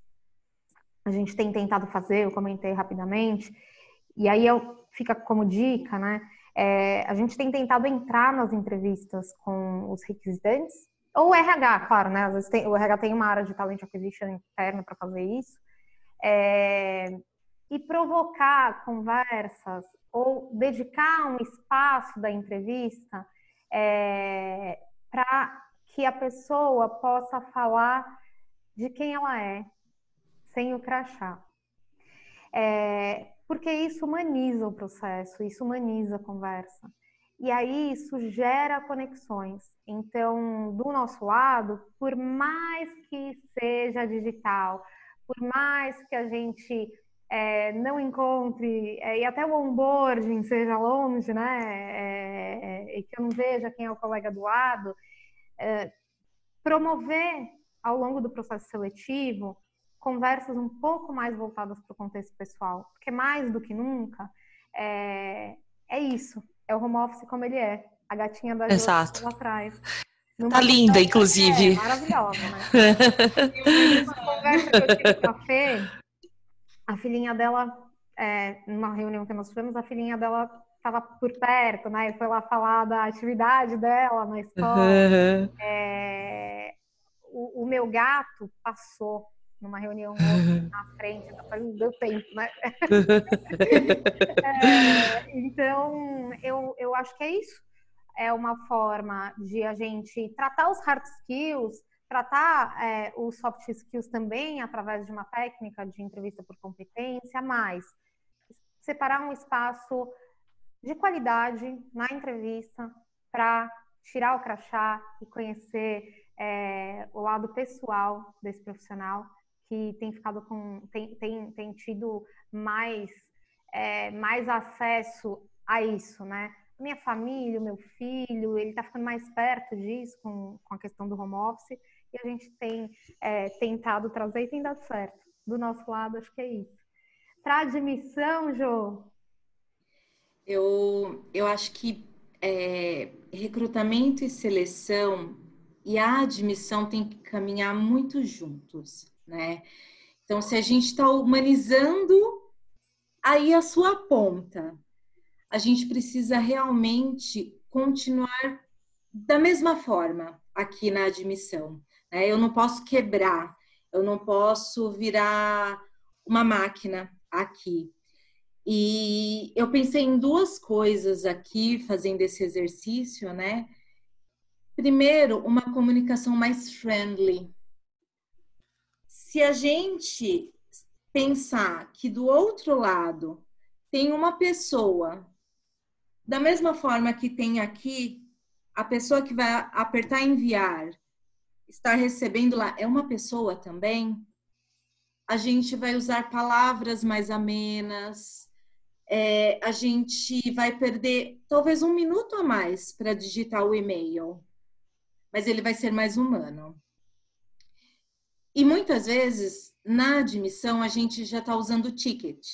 A gente tem tentado fazer, eu comentei rapidamente, e aí eu, fica como dica, né? É, a gente tem tentado entrar nas entrevistas com os requisitantes, ou RH, claro, né? Às vezes tem, o RH tem uma área de talent acquisition interna para fazer isso, é, e provocar conversas ou dedicar um espaço da entrevista é, para que a pessoa possa falar de quem ela é, sem o crachá. É, porque isso humaniza o processo, isso humaniza a conversa. E aí isso gera conexões. Então, do nosso lado, por mais que seja digital, por mais que a gente é, não encontre, é, e até o onboarding seja longe, né, é, é, e que eu não veja quem é o colega do lado, é, promover ao longo do processo seletivo conversas um pouco mais voltadas para o contexto pessoal, porque mais do que nunca é, é isso, é o home office como ele é, a gatinha da Exato. lá atrás. tá linda, inclusive. É, maravilhosa, né? e uma conversa que eu tive com a Fê, a filhinha dela, é, numa reunião que nós tivemos, a filhinha dela estava por perto, né? Foi lá falar da atividade dela na escola. Uhum. É, o, o, meu gato passou numa reunião na frente, não deu tempo, né? é, então, eu, eu acho que é isso. É uma forma de a gente tratar os hard skills tratar é, os soft skills também através de uma técnica de entrevista por competência, mas separar um espaço de qualidade na entrevista para tirar o crachá e conhecer é, o lado pessoal desse profissional que tem ficado com tem, tem, tem tido mais é, mais acesso a isso, né? Minha família, meu filho, ele está ficando mais perto disso com, com a questão do home office e a gente tem é, tentado trazer e tem dado certo. Do nosso lado, acho que é isso. Para admissão, Jô? Eu, eu acho que é, recrutamento e seleção e a admissão tem que caminhar muito juntos, né? Então, se a gente está humanizando aí a sua ponta, a gente precisa realmente continuar da mesma forma aqui na admissão. Né? Eu não posso quebrar, eu não posso virar uma máquina aqui. E eu pensei em duas coisas aqui, fazendo esse exercício, né? Primeiro, uma comunicação mais friendly. Se a gente pensar que do outro lado tem uma pessoa, da mesma forma que tem aqui, a pessoa que vai apertar enviar estar recebendo lá é uma pessoa também, a gente vai usar palavras mais amenas, é, a gente vai perder talvez um minuto a mais para digitar o e-mail, mas ele vai ser mais humano. E muitas vezes, na admissão, a gente já está usando o ticket.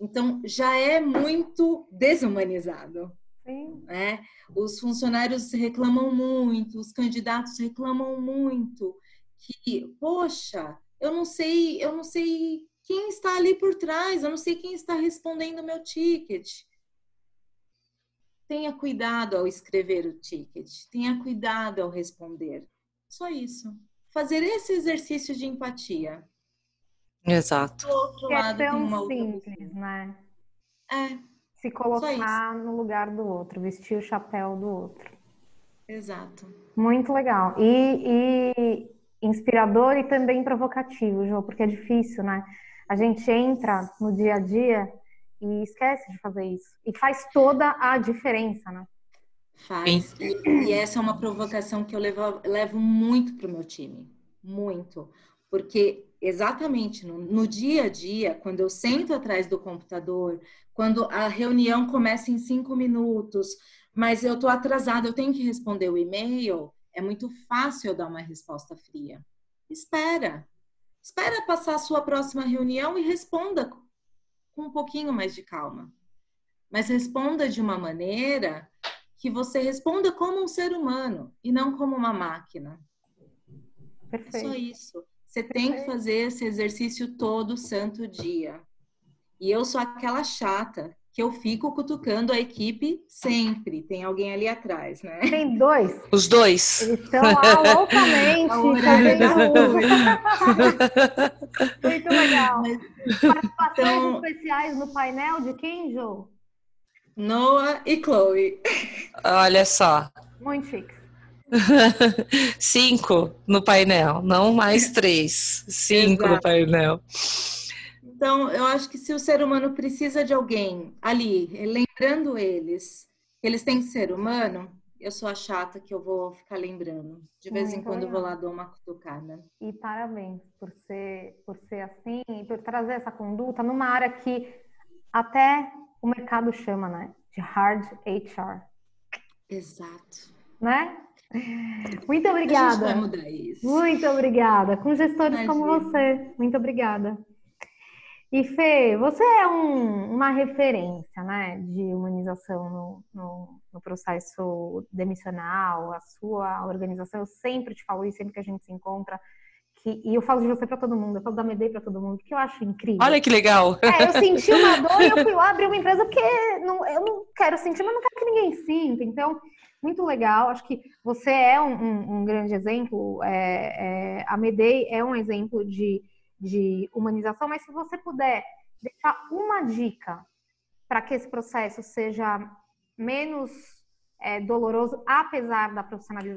Então, já é muito desumanizado. Sim. Né? Os funcionários reclamam muito, os candidatos reclamam muito que, poxa, eu não sei, eu não sei quem está ali por trás, eu não sei quem está respondendo o meu ticket. Tenha cuidado ao escrever o ticket, tenha cuidado ao responder. Só isso. Fazer esse exercício de empatia. Exato. Do outro é tão simples, né? É. Se colocar no lugar do outro, vestir o chapéu do outro. Exato. Muito legal. E, e inspirador e também provocativo, João, porque é difícil, né? A gente entra no dia a dia e esquece de fazer isso. E faz toda a diferença, né? Faz. E, e essa é uma provocação que eu levo, levo muito para o meu time. Muito. Porque exatamente no, no, dia a dia, quando eu sento atrás do computador, quando a reunião começa em cinco minutos, mas eu estou atrasada, eu tenho que responder o e-mail, é muito fácil eu dar uma resposta fria. Espera. Espera passar a sua próxima reunião e responda com um pouquinho mais de calma. Mas responda de uma maneira que você responda como um ser humano e não como uma máquina. Perfeito. É só isso. Você tem que fazer esse exercício todo santo dia. E eu sou aquela chata que eu fico cutucando a equipe sempre. Tem alguém ali atrás, né? Tem dois. Os dois. Eles estão lá loucamente fazendo Muito legal. Participações então... especiais no painel de quem, Jô? Noah e Chloe. Olha só. Muito chique. Cinco no painel, não mais três. Cinco Exato. no painel. Então, eu acho que se o ser humano precisa de alguém ali, lembrando eles, que eles têm que ser humano, eu sou a chata que eu vou ficar lembrando. De vez Muito em quando legal. vou lá dar uma cutucada. E parabéns por ser, por ser assim, por trazer essa conduta numa área que até o mercado chama, né? De hard HR. Exato. Né? Muito obrigada. A gente vai mudar isso. Muito obrigada. Com gestores Imagina. como você. Muito obrigada. E Fê, você é um, uma referência né, de humanização no, no, no, processo demissional, a sua organização, eu sempre te falo isso, sempre que a gente se encontra, que, e eu falo de você para todo mundo, eu falo da Medei para todo mundo, que eu acho incrível. Olha que legal! É, eu senti uma dor e eu fui lá abrir uma empresa porque não, eu não quero sentir, mas não quero que ninguém sinta, então, muito legal, acho que você é um, um, um grande exemplo, é, é, a Medei é um exemplo de de humanização, mas se você puder deixar uma dica para que esse processo seja menos é, doloroso, apesar da,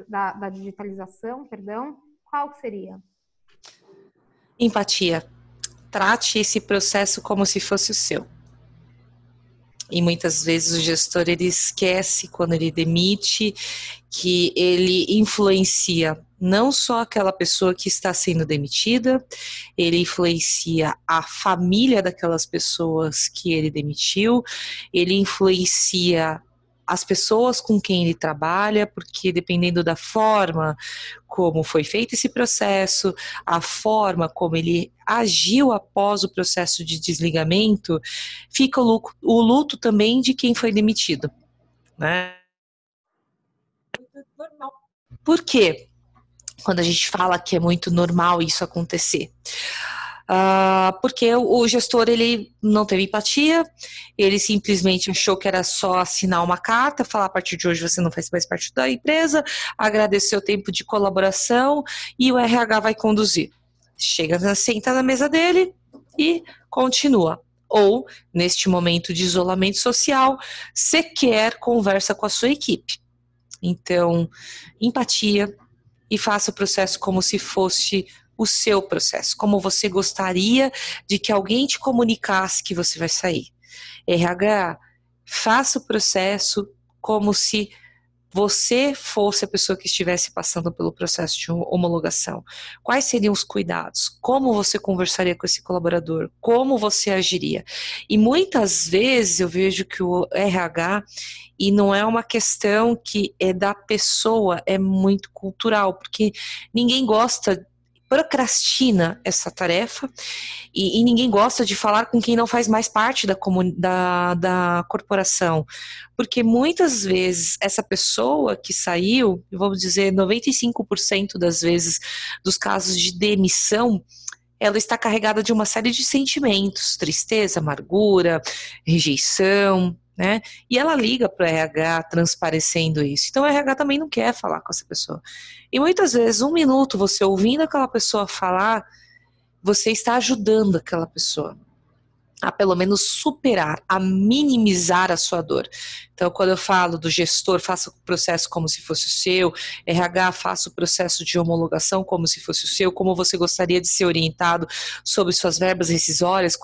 da, da digitalização, perdão, qual seria? Empatia. Trate esse processo como se fosse o seu. E muitas vezes o gestor ele esquece quando ele demite que ele influencia não só aquela pessoa que está sendo demitida, ele influencia a família daquelas pessoas que ele demitiu, ele influencia as pessoas com quem ele trabalha, porque dependendo da forma como foi feito esse processo, a forma como ele agiu após o processo de desligamento, fica o luto, o luto também de quem foi demitido, né? Por quê? Quando a gente fala que é muito normal isso acontecer. Uh, porque o, gestor ele não teve empatia, ele simplesmente achou que era só assinar uma carta, falar a partir de hoje você não faz mais parte da empresa, agradecer o tempo de colaboração e o RH vai conduzir. Chega, senta na mesa dele e continua. Ou, neste momento de isolamento social, sequer conversa com a sua equipe. Então, empatia e faça o processo como se fosse o seu processo, como você gostaria de que alguém te comunicasse que você vai sair. RH, faça o processo como se você fosse a pessoa que estivesse passando pelo processo de homologação, quais seriam os cuidados? Como você conversaria com esse colaborador? Como você agiria? E muitas vezes eu vejo que o RH, e não é uma questão que é da pessoa, é muito cultural, porque ninguém gosta procrastina essa tarefa e, e, ninguém gosta de falar com quem não faz mais parte da, da, da corporação. Porque muitas vezes essa pessoa que saiu, vamos dizer, 95% das vezes dos casos de demissão, ela está carregada de uma série de sentimentos, tristeza, amargura, rejeição, né? E ela liga para o RH transparecendo isso. Então o RH também não quer falar com essa pessoa. E muitas vezes, um minuto você ouvindo aquela pessoa falar, você está ajudando aquela pessoa a pelo menos superar, a minimizar a sua dor. Então, quando eu falo do gestor, faça o processo como se fosse o seu, RH, faça o processo de homologação como se fosse o seu, como você gostaria de ser orientado sobre suas verbas rescisórias,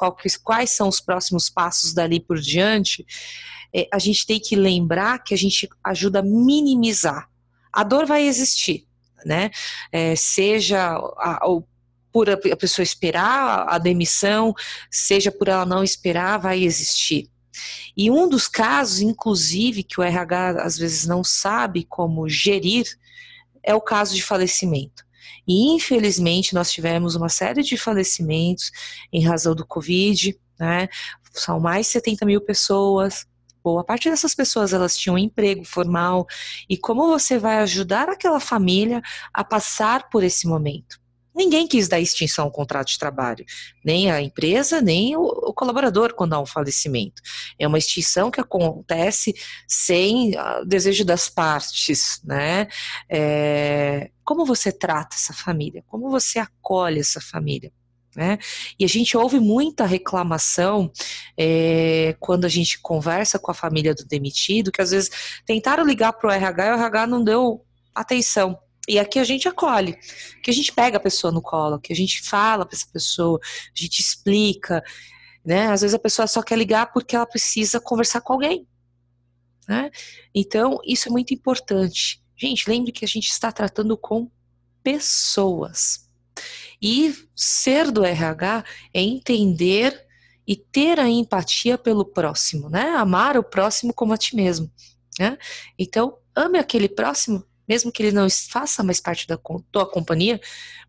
quais são os próximos passos dali por diante, é, a gente tem que lembrar que a gente ajuda a minimizar. A dor vai existir, né? É, seja a, o por a pessoa esperar a demissão, seja por ela não esperar, vai existir. E um dos casos, inclusive, que o RH às vezes não sabe como gerir, é o caso de falecimento. E infelizmente nós tivemos uma série de falecimentos em razão do Covid, né? São mais de 70 mil pessoas. Boa parte dessas pessoas elas tinham um emprego formal. E como você vai ajudar aquela família a passar por esse momento? Ninguém quis dar extinção ao contrato de trabalho, nem a empresa, nem o, colaborador quando há um falecimento. É uma extinção que acontece sem o desejo das partes, né? É, como você trata essa família? Como você acolhe essa família? Né? E a gente ouve muita reclamação é, quando a gente conversa com a família do demitido, que às vezes tentaram ligar para o RH e o RH não deu atenção. E aqui a gente acolhe, que a gente pega a pessoa no colo, que a gente fala para essa pessoa, a gente explica, né? Às vezes a pessoa só quer ligar porque ela precisa conversar com alguém, né? Então, isso é muito importante. Gente, lembre que a gente está tratando com pessoas. E ser do RH é entender e ter a empatia pelo próximo, né? Amar o próximo como a ti mesmo, né? Então, ame aquele próximo mesmo que ele não faça mais parte da tua companhia,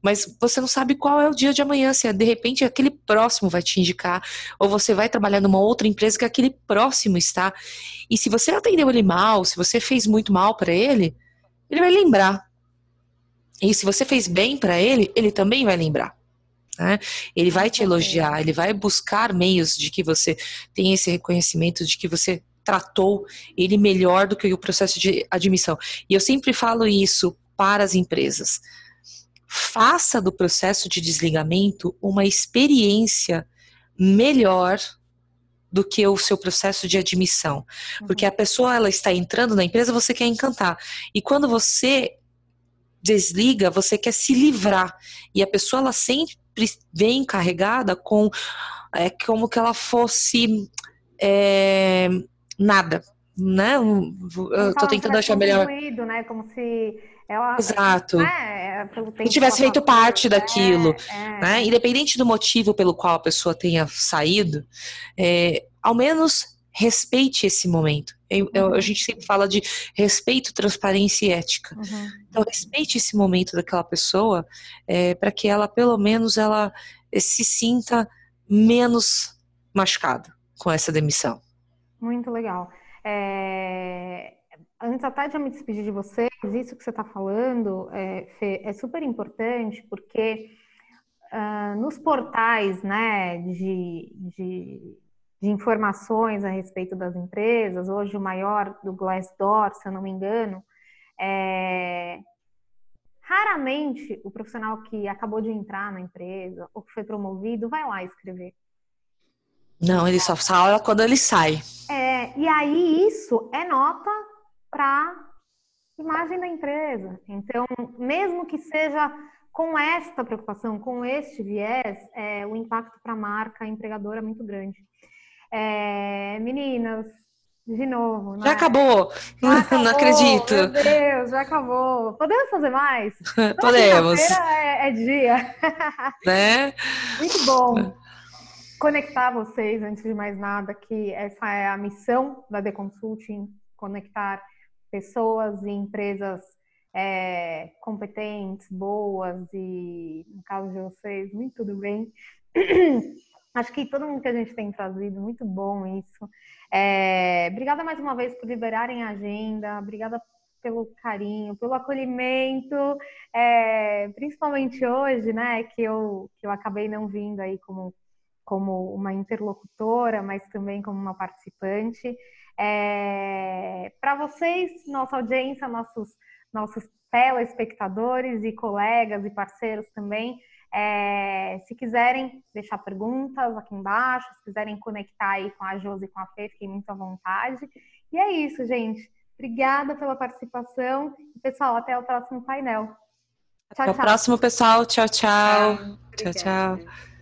mas você não sabe qual é o dia de amanhã, se de repente aquele próximo vai te indicar, ou você vai trabalhar numa outra empresa que aquele próximo está. E se você atendeu ele mal, se você fez muito mal para ele, ele vai lembrar. E se você fez bem para ele, ele também vai lembrar. Né? Ele vai te elogiar, ele vai buscar meios de que você tenha esse reconhecimento de que você tratou ele melhor do que o processo de admissão. E eu sempre falo isso para as empresas. Faça do processo de desligamento uma experiência melhor do que o seu processo de admissão. Porque a pessoa ela está entrando na empresa, você quer encantar. E quando você desliga, você quer se livrar. E a pessoa ela sempre vem carregada com é como que ela fosse é, nada, né? Eu tô tentando achar melhor. Né? Como se ela, Exato. Né? Que tivesse feito parte daquilo, é, é. Né? Independente do motivo pelo qual a pessoa tenha saído, é, ao menos respeite esse momento. Eu, eu, a uhum. gente sempre fala de respeito, transparência e ética. Uhum. Então, respeite esse momento daquela pessoa é, para que ela, pelo menos, ela se sinta menos machucada com essa demissão. Muito legal. É... Antes até de eu me despedir de vocês, isso que você está falando, é, Fê, é super importante porque uh, nos portais né, de, de, de, informações a respeito das empresas, hoje o maior do Glassdoor, se eu não me engano, é, raramente o profissional que acabou de entrar na empresa ou que foi promovido vai lá escrever não, ele só fala quando ele sai. É, e aí isso é nota para imagem da empresa. Então, mesmo que seja com esta preocupação, com este viés, é, o impacto para a marca empregadora é muito grande. É, meninas, de novo. Né? Já acabou. Já acabou. Não acredito. Meu Deus, já acabou. Podemos fazer mais? Podemos. É, é dia. Né? Muito bom conectar vocês, antes de mais nada, que essa é a missão da The Consulting, conectar pessoas e empresas é, competentes, boas e, no caso de vocês, muito tudo bem. Acho que todo mundo que a gente tem trazido, muito bom isso. É, obrigada mais uma vez por liberarem a agenda, obrigada pelo carinho, pelo acolhimento, é, principalmente hoje, né, que eu, que eu acabei não vindo aí como, como uma interlocutora, mas também como uma participante. É, Para vocês, nossa audiência, nossos, nossos telespectadores e colegas e parceiros também, é, se quiserem deixar perguntas aqui embaixo, se quiserem conectar aí com a Josi e com a Fê, fiquem muito à vontade. E é isso, gente. Obrigada pela participação. Pessoal, até o próximo painel. Tchau, até tchau. o próximo, pessoal. Tchau, tchau. Tchau, tchau. tchau.